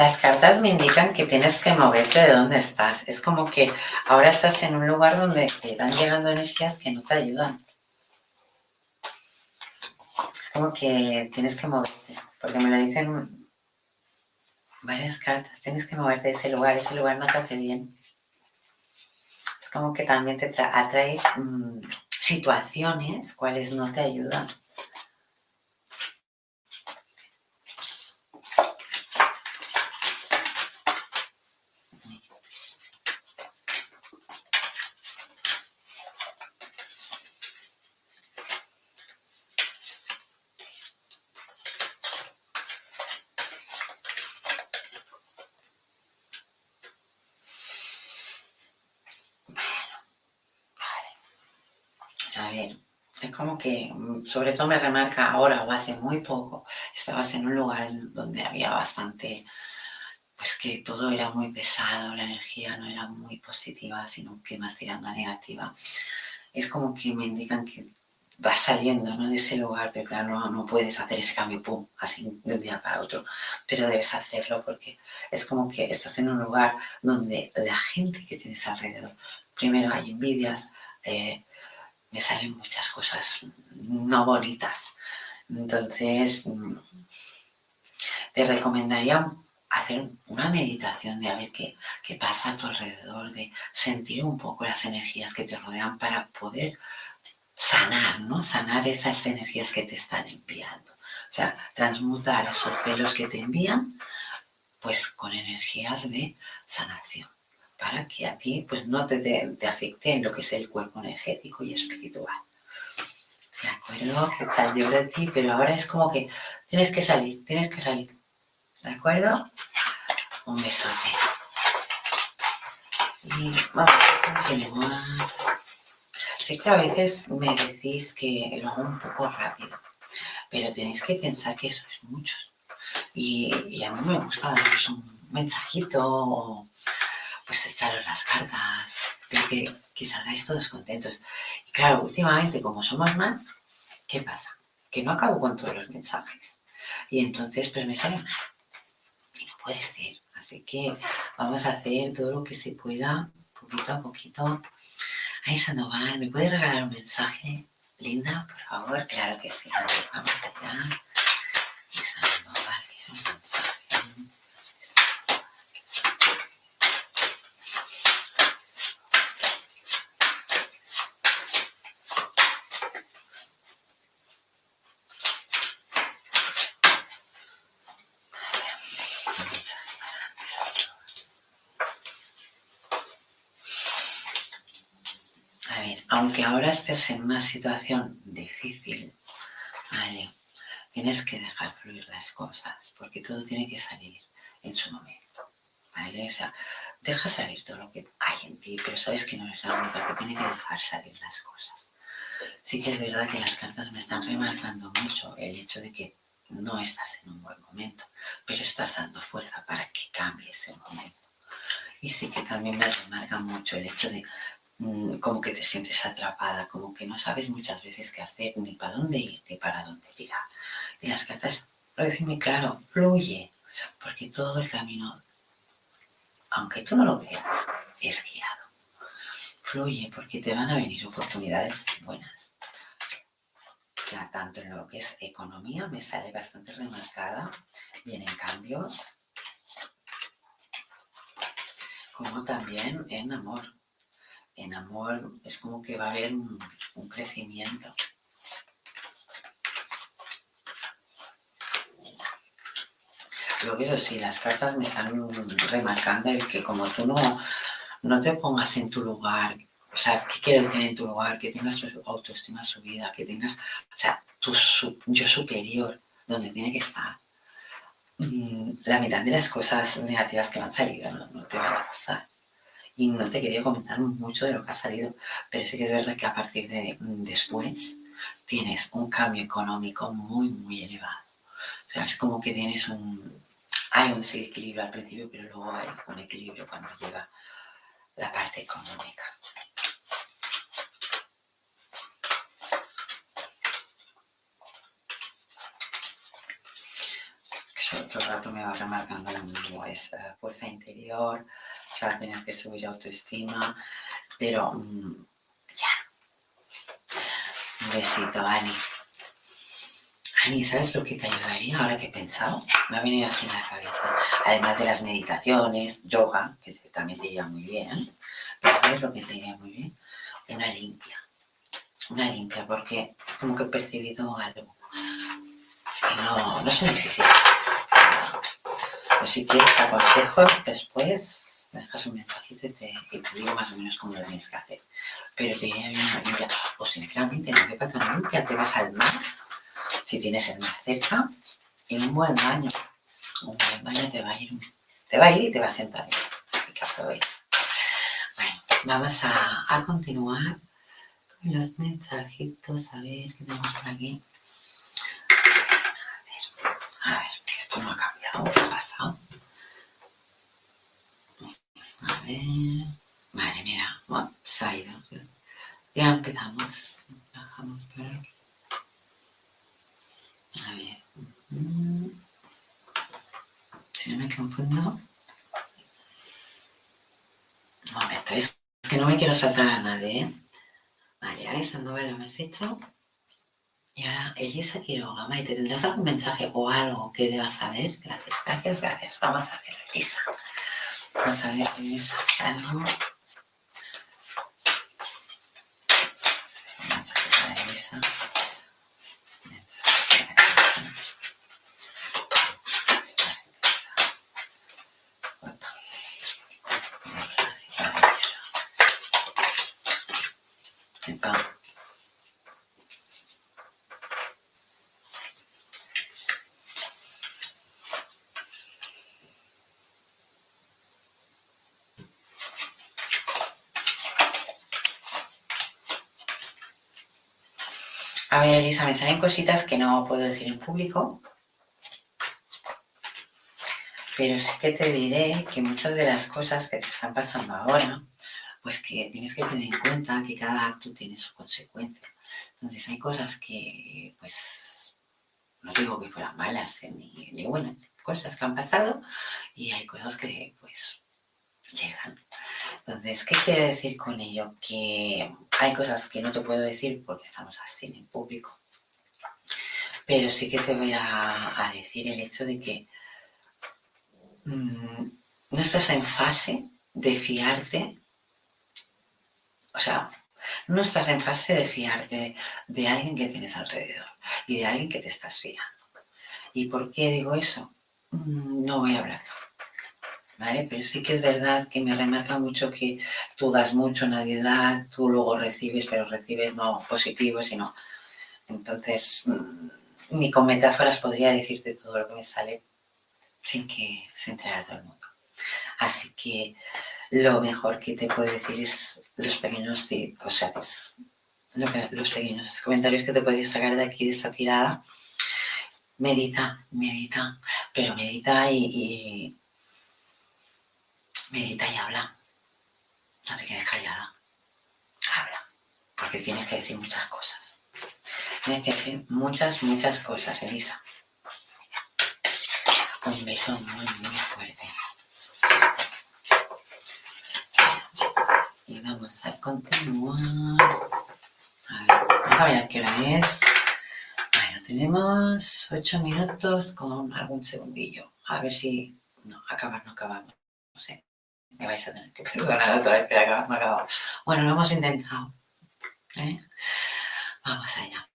Las cartas me indican que tienes que moverte de donde estás. Es como que ahora estás en un lugar donde te van llegando energías que no te ayudan. Es como que tienes que moverte, porque me lo dicen varias cartas. Tienes que moverte de ese lugar, ese lugar no te hace bien. Es como que también te atraes mm, situaciones cuales no te ayudan. como que, mm, sobre todo me remarca ahora o hace muy poco, estabas en un lugar donde había bastante, pues que todo era muy pesado, la energía no era muy positiva, sino que más tirando a negativa. Es como que me indican que vas saliendo ¿no? de ese lugar, pero claro, no, no, puedes hacer ese cambio, pum, así de un día para otro, pero debes hacerlo porque es como que estás en un lugar donde la gente que tienes alrededor, primero hay envidias, eh, me salen muchas cosas no bonitas. Entonces, te recomendaría hacer una meditación de a ver qué, qué pasa a tu alrededor, de sentir un poco las energías que te rodean para poder sanar, ¿no? Sanar esas energías que te están enviando. O sea, transmutar esos celos que te envían, pues con energías de sanación para que a ti pues no te, te, afecte en lo que es el cuerpo energético y espiritual. ¿De acuerdo? Que salió de ti, pero ahora es como que tienes que salir, tienes que salir. ¿De acuerdo? Un besote. Y vamos a continuar. Sé que a veces me decís que lo hago un poco rápido, pero tenéis que pensar que eso es mucho. Y, y a mí me gusta daros un mensajito pues echaros las cartas, pero que, que salgáis todos contentos. Y claro, últimamente, como somos más, ¿qué pasa? Que no acabo con todos los mensajes. Y entonces, pues me sale mal. Y no puede ser Así que vamos a hacer todo lo que se pueda, poquito a poquito. Ay, Sandoval, ¿me puede regalar un mensaje? Linda, por favor, claro que sí. vamos allá. Sandoval, quiero un mensaje. aunque ahora estés en una situación difícil, ¿vale? Tienes que dejar fluir las cosas, porque todo tiene que salir en su momento. O sea, deja salir todo lo que hay en ti, pero sabes que no es la única que tiene que dejar salir las cosas. Sí que es verdad que las cartas me están remarcando mucho el hecho de que no estás en un buen momento, pero estás dando fuerza para que cambie ese momento. Y sí que también me remarca mucho el hecho de como que te sientes atrapada, como que no sabes muchas veces qué hacer, ni para dónde ir, ni para dónde tirar. Y las cartas lo dicen muy claro, fluye, porque todo el camino, aunque tú no lo veas, es guiado. Fluye porque te van a venir oportunidades buenas. Tanto en lo que es economía me sale bastante remarcada, vienen cambios, como también en amor en amor es como que va a haber un, crecimiento. Lo que eso sí, las cartas me están remarcando el que como tú no, no te pongas en tu lugar, o sea, que quieres tener en tu lugar, que tengas tu autoestima subida, que tengas, o sea, tu yo superior, donde tiene que estar. Mm, la mitad de las cosas negativas que me han salido no, no te van a pasar y no te quería comentar mucho de lo que ha salido, pero sí que es verdad que a partir de después tienes un cambio económico muy, muy elevado. O sea, es como que tienes un... Hay un desequilibrio al principio, pero luego hay un equilibrio cuando llega la parte económica. todo el rato me va remarcando lo mismo, es eh, fuerza interior, sea, tienes que subir autoestima, pero mm, ya. Un besito, Ani. Ani, ¿sabes lo que te ayudaría ahora que he pensado? Me ha venido así en la cabeza. Además de las meditaciones, yoga, que también te iría muy bien. Pero ¿sabes lo que te iría muy bien? Una limpia. Una limpia, porque como que he percibido algo. Que no, no es difícil. Pues si quieres te aconsejo después me dejas un mensajito y te, digo más o menos cómo lo tienes que hacer. Pero te viene bien una limpia. O sinceramente, no hace falta una limpia, te vas al mar, si tienes el mar cerca, y un buen baño. Un buen baño te va a ir, te va a ir y te va a sentar bien. Así que aprovecha. Bueno, vamos a, a continuar con los mensajitos. A ver, ¿qué tenemos por aquí? A ver, a ver, esto no ha cambiado. ¿Qué ha pasado? A ver. Vale, mira, bueno, se ha ido. Ya empezamos. Bajamos por aquí. A ver. Si no me confundo. Un momento, es que no me quiero saltar a nadie. ¿eh? Vale, Alisa Novela me has hecho. Y ahora, Elisa Quiroga, Maite, ¿tendrás algún mensaje o algo que debas saber? Gracias, gracias, gracias. Vamos a ver, Elisa. Vamos a ver si es algo. Vamos a quitar esa. Vamos A ver, Elisa, me salen cositas que no puedo decir en público. Pero sí que te diré que muchas de las cosas que te están pasando ahora, pues que tienes que tener en cuenta que cada acto tiene su consecuencia. Entonces hay cosas que, pues, no digo que fueran malas, eh, ni, ni buenas, cosas que han pasado y hay cosas que pues llegan. Entonces, ¿qué quiero decir con ello? Que hay cosas que no te puedo decir porque estamos así en público. Pero sí que te voy a, decir el hecho de que mm, no estás en fase de fiarte. O sea, no estás en fase de fiarte de alguien que tienes alrededor y de alguien que te estás fiando. ¿Y por qué digo eso? Mm, no voy a hablar. ¿Vale? Pero sí que es verdad que me remarca mucho que tú das mucho, nadie da, tú luego recibes, pero recibes no positivo, sino... Entonces, mm, ni con metáforas podría decirte todo lo que me sale sin que se enterara todo el mundo. Así que lo mejor que te puedo decir es los pequeños o sea, pues, los pequeños comentarios que te podría sacar de aquí, de esta tirada. Medita, medita, pero medita y, medita y habla. No te quedes callada. Habla, porque tienes que decir muchas cosas. Tienes que decir muchas, muchas cosas, Elisa. Un beso muy, muy fuerte. Y vamos a continuar. A ver, vamos a ver qué hora es. Bueno, tenemos ocho minutos con algún segundillo. A ver si... No, acabar no acabamos. No sé. Me vais a tener que perdonar otra vez, pero acabar no acabamos. Bueno, lo hemos intentado. ¿eh? Vamos allá.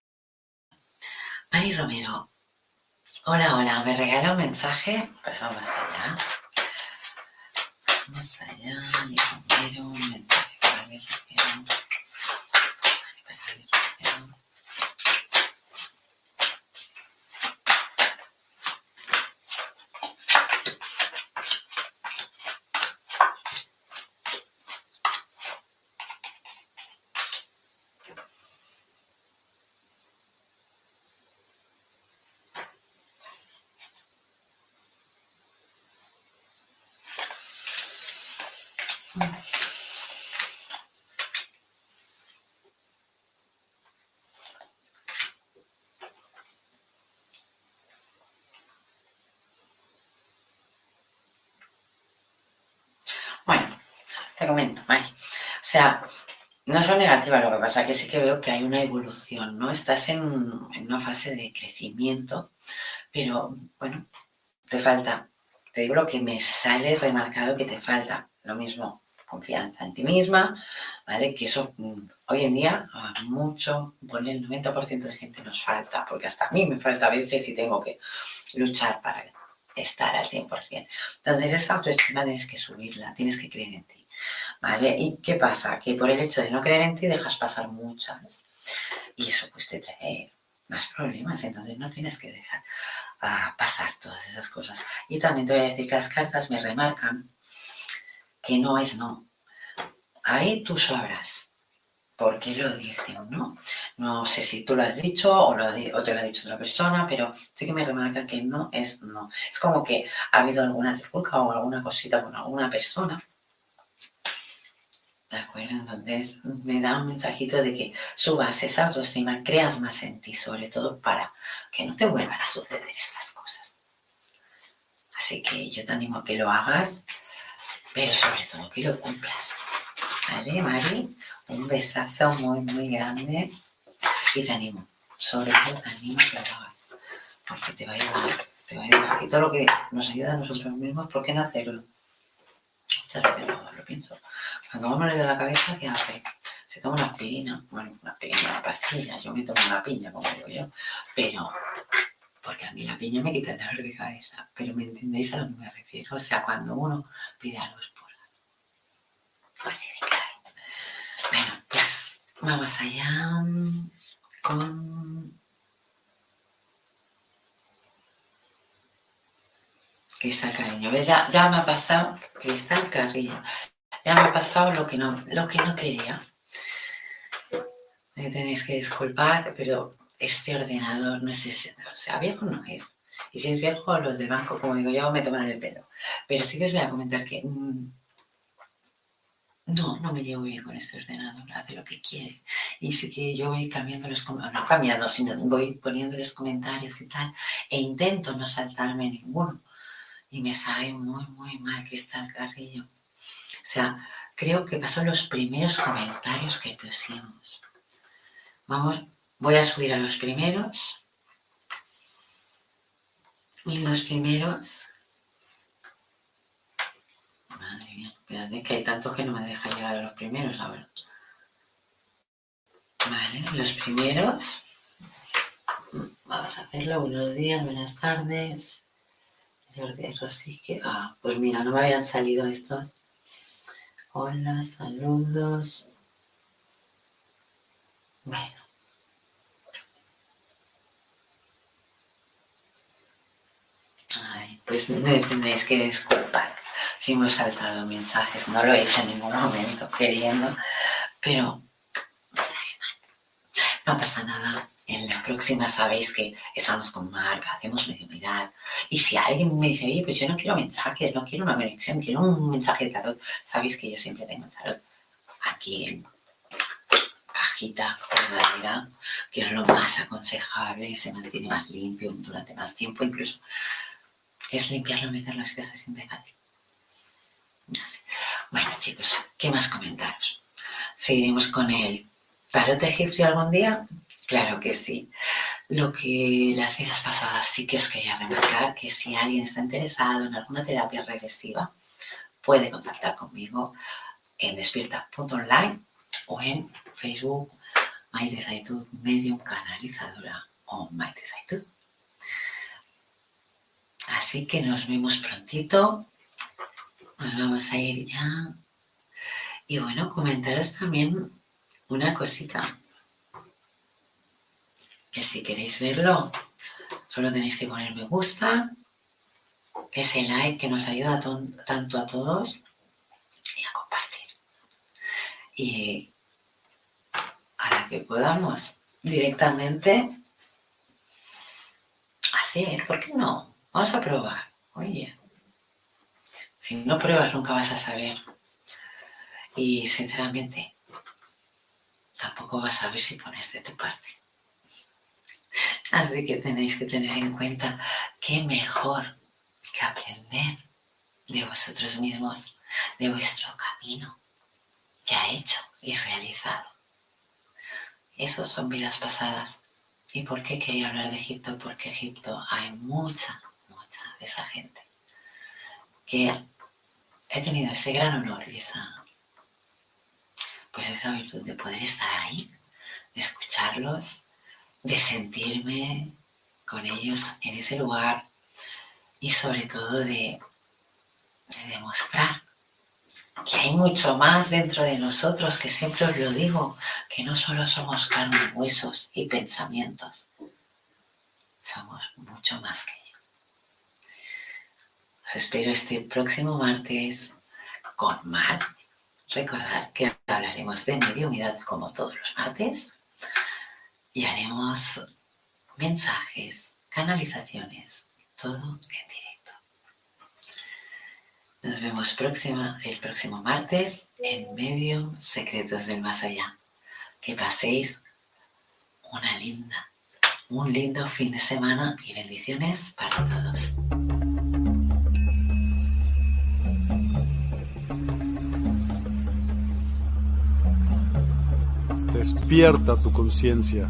Mari Romero. Hola, hola, ¿me regala un mensaje? Pues vamos allá. Vamos allá, Mari Romero, un mensaje para Mari Romero. Te comento, Mari. O sea, no es lo negativo, lo que pasa que sí que veo que hay una evolución, ¿no? Estás en, una fase de crecimiento, pero bueno, te falta. Te digo lo que me sale remarcado que te falta. Lo mismo, confianza en ti misma, ¿vale? Que eso mm, hoy en día mucho, por el 90% de gente nos falta, porque hasta a mí me falta a veces y tengo que luchar para estar al 100%. Entonces esa autoestima tienes que subirla, tienes que creer en ti. ¿Vale? ¿Y qué pasa? Que por el hecho de no creer en ti dejas pasar muchas. Y eso pues te trae más problemas, entonces no tienes que dejar ah, pasar todas esas cosas. Y también te voy a decir que las cartas me remarcan que no es no. Ahí tú sabrás por qué lo dicen, ¿no? No sé si tú lo has dicho o, o te lo ha dicho otra persona, pero sí que me remarca que no es no. Es como que ha habido alguna trifulca o alguna cosita con alguna persona ¿De acuerdo? Entonces me da un mensajito de que subas esa autoestima, creas más en ti, sobre todo para que no te vuelvan a suceder estas cosas. Así que yo te animo a que lo hagas, pero sobre todo que lo cumplas. ¿Vale, Mari? Un besazo muy, muy grande y te animo, sobre todo te animo a que lo hagas, porque te va a ayudar, te va a ayudar. Y todo lo que nos ayuda a nosotros mismos, ¿por qué no hacerlo? Muchas veces no lo pienso. Cuando uno le da la cabeza, ¿qué hace? Se toma una aspirina, bueno, una aspirina, una pastilla, yo me tomo una piña, como digo yo, pero porque a mí la piña me quita el dolor de cabeza, pero ¿me entendéis a lo que me refiero? O sea, cuando uno pide algo es por Así de claro. Bueno, pues vamos allá con Cristal Cariño. ¿Ves? Ya, ya me ha pasado, Cristal Carrillo, ya me ha pasado lo que no, lo que no quería. Me tenéis que disculpar, pero este ordenador no es ese, o sea, viejo no es. Y si es viejo, los de banco, como digo yo, me toman el pelo. Pero sí que os voy a comentar que mm, no, no me llevo bien con este ordenador, hace lo que quiere. Y sí que yo voy cambiando los no cambiando, sino voy poniendo los comentarios y tal, e intento no saltarme ninguno y me sabe muy, muy mal Cristal Carrillo. O sea, creo que pasó los primeros comentarios que pusimos. Vamos, voy a subir a los primeros. Y los primeros... Madre mía, espérate que hay tantos que no me deja llegar a los primeros, a ver. Vale, los primeros. Vamos a hacerlo. Buenos días, buenas tardes. Jordi Rosique. Ah, pues mira, no me habían salido estos. Hola, saludos. Bueno. Ay, pues me tendréis que disculpar si hemos saltado mensajes. No lo he hecho en ningún momento queriendo, pero no pasa nada. En la próxima sabéis que estamos con marca, hacemos mediunidad. Y si alguien me dice, oye, pues yo no quiero mensajes, no quiero una conexión, quiero un mensaje de tarot, sabéis que yo siempre tengo el tarot aquí en cajita jodadera, que es lo más aconsejable, se mantiene más limpio durante más tiempo, incluso es limpiarlo, meterlo, que se siente fácil. Bueno, chicos, ¿qué más comentaros? Seguiremos con el tarot egipcio algún día. Claro que sí. Lo que las vidas pasadas sí que os quería remarcar, que si alguien está interesado en alguna terapia regresiva, puede contactar conmigo en despierta.online o en Facebook Maite Zaitud, Medium Canalizadora o Maite Zaitud. Así que nos vemos prontito. Nos vamos a ir ya. Y bueno, comentaros también una cosita que si queréis verlo, solo tenéis que poner me gusta, ese like que nos ayuda tanto a todos y a compartir. Y a la que podamos directamente hacer, ¿por qué no? Vamos a probar. Oye, si no pruebas nunca vas a saber. Y sinceramente, tampoco vas a ver si pones de tu parte. Así que tenéis que tener en cuenta que mejor que aprender de vosotros mismos, de vuestro camino ya hecho y realizado. Esos son vidas pasadas. ¿Y por qué quería hablar de Egipto? Porque Egipto hay mucha, mucha de esa gente que he tenido ese gran honor y esa, pues esa virtud de poder estar ahí, de escucharlos, de sentirme con ellos en ese lugar y sobre todo de, demostrar que hay mucho más dentro de nosotros, que siempre os lo digo, que no solo somos carne huesos y pensamientos, somos mucho más que ellos. Os espero este próximo martes con Mar. Recordad que hablaremos de mediumidad como todos los martes y haremos mensajes, canalizaciones, todo en directo. Nos vemos próxima, el próximo martes en Medium Secretos del Más Allá. Que paséis una linda, un lindo fin de semana y bendiciones para todos. Despierta tu conciencia.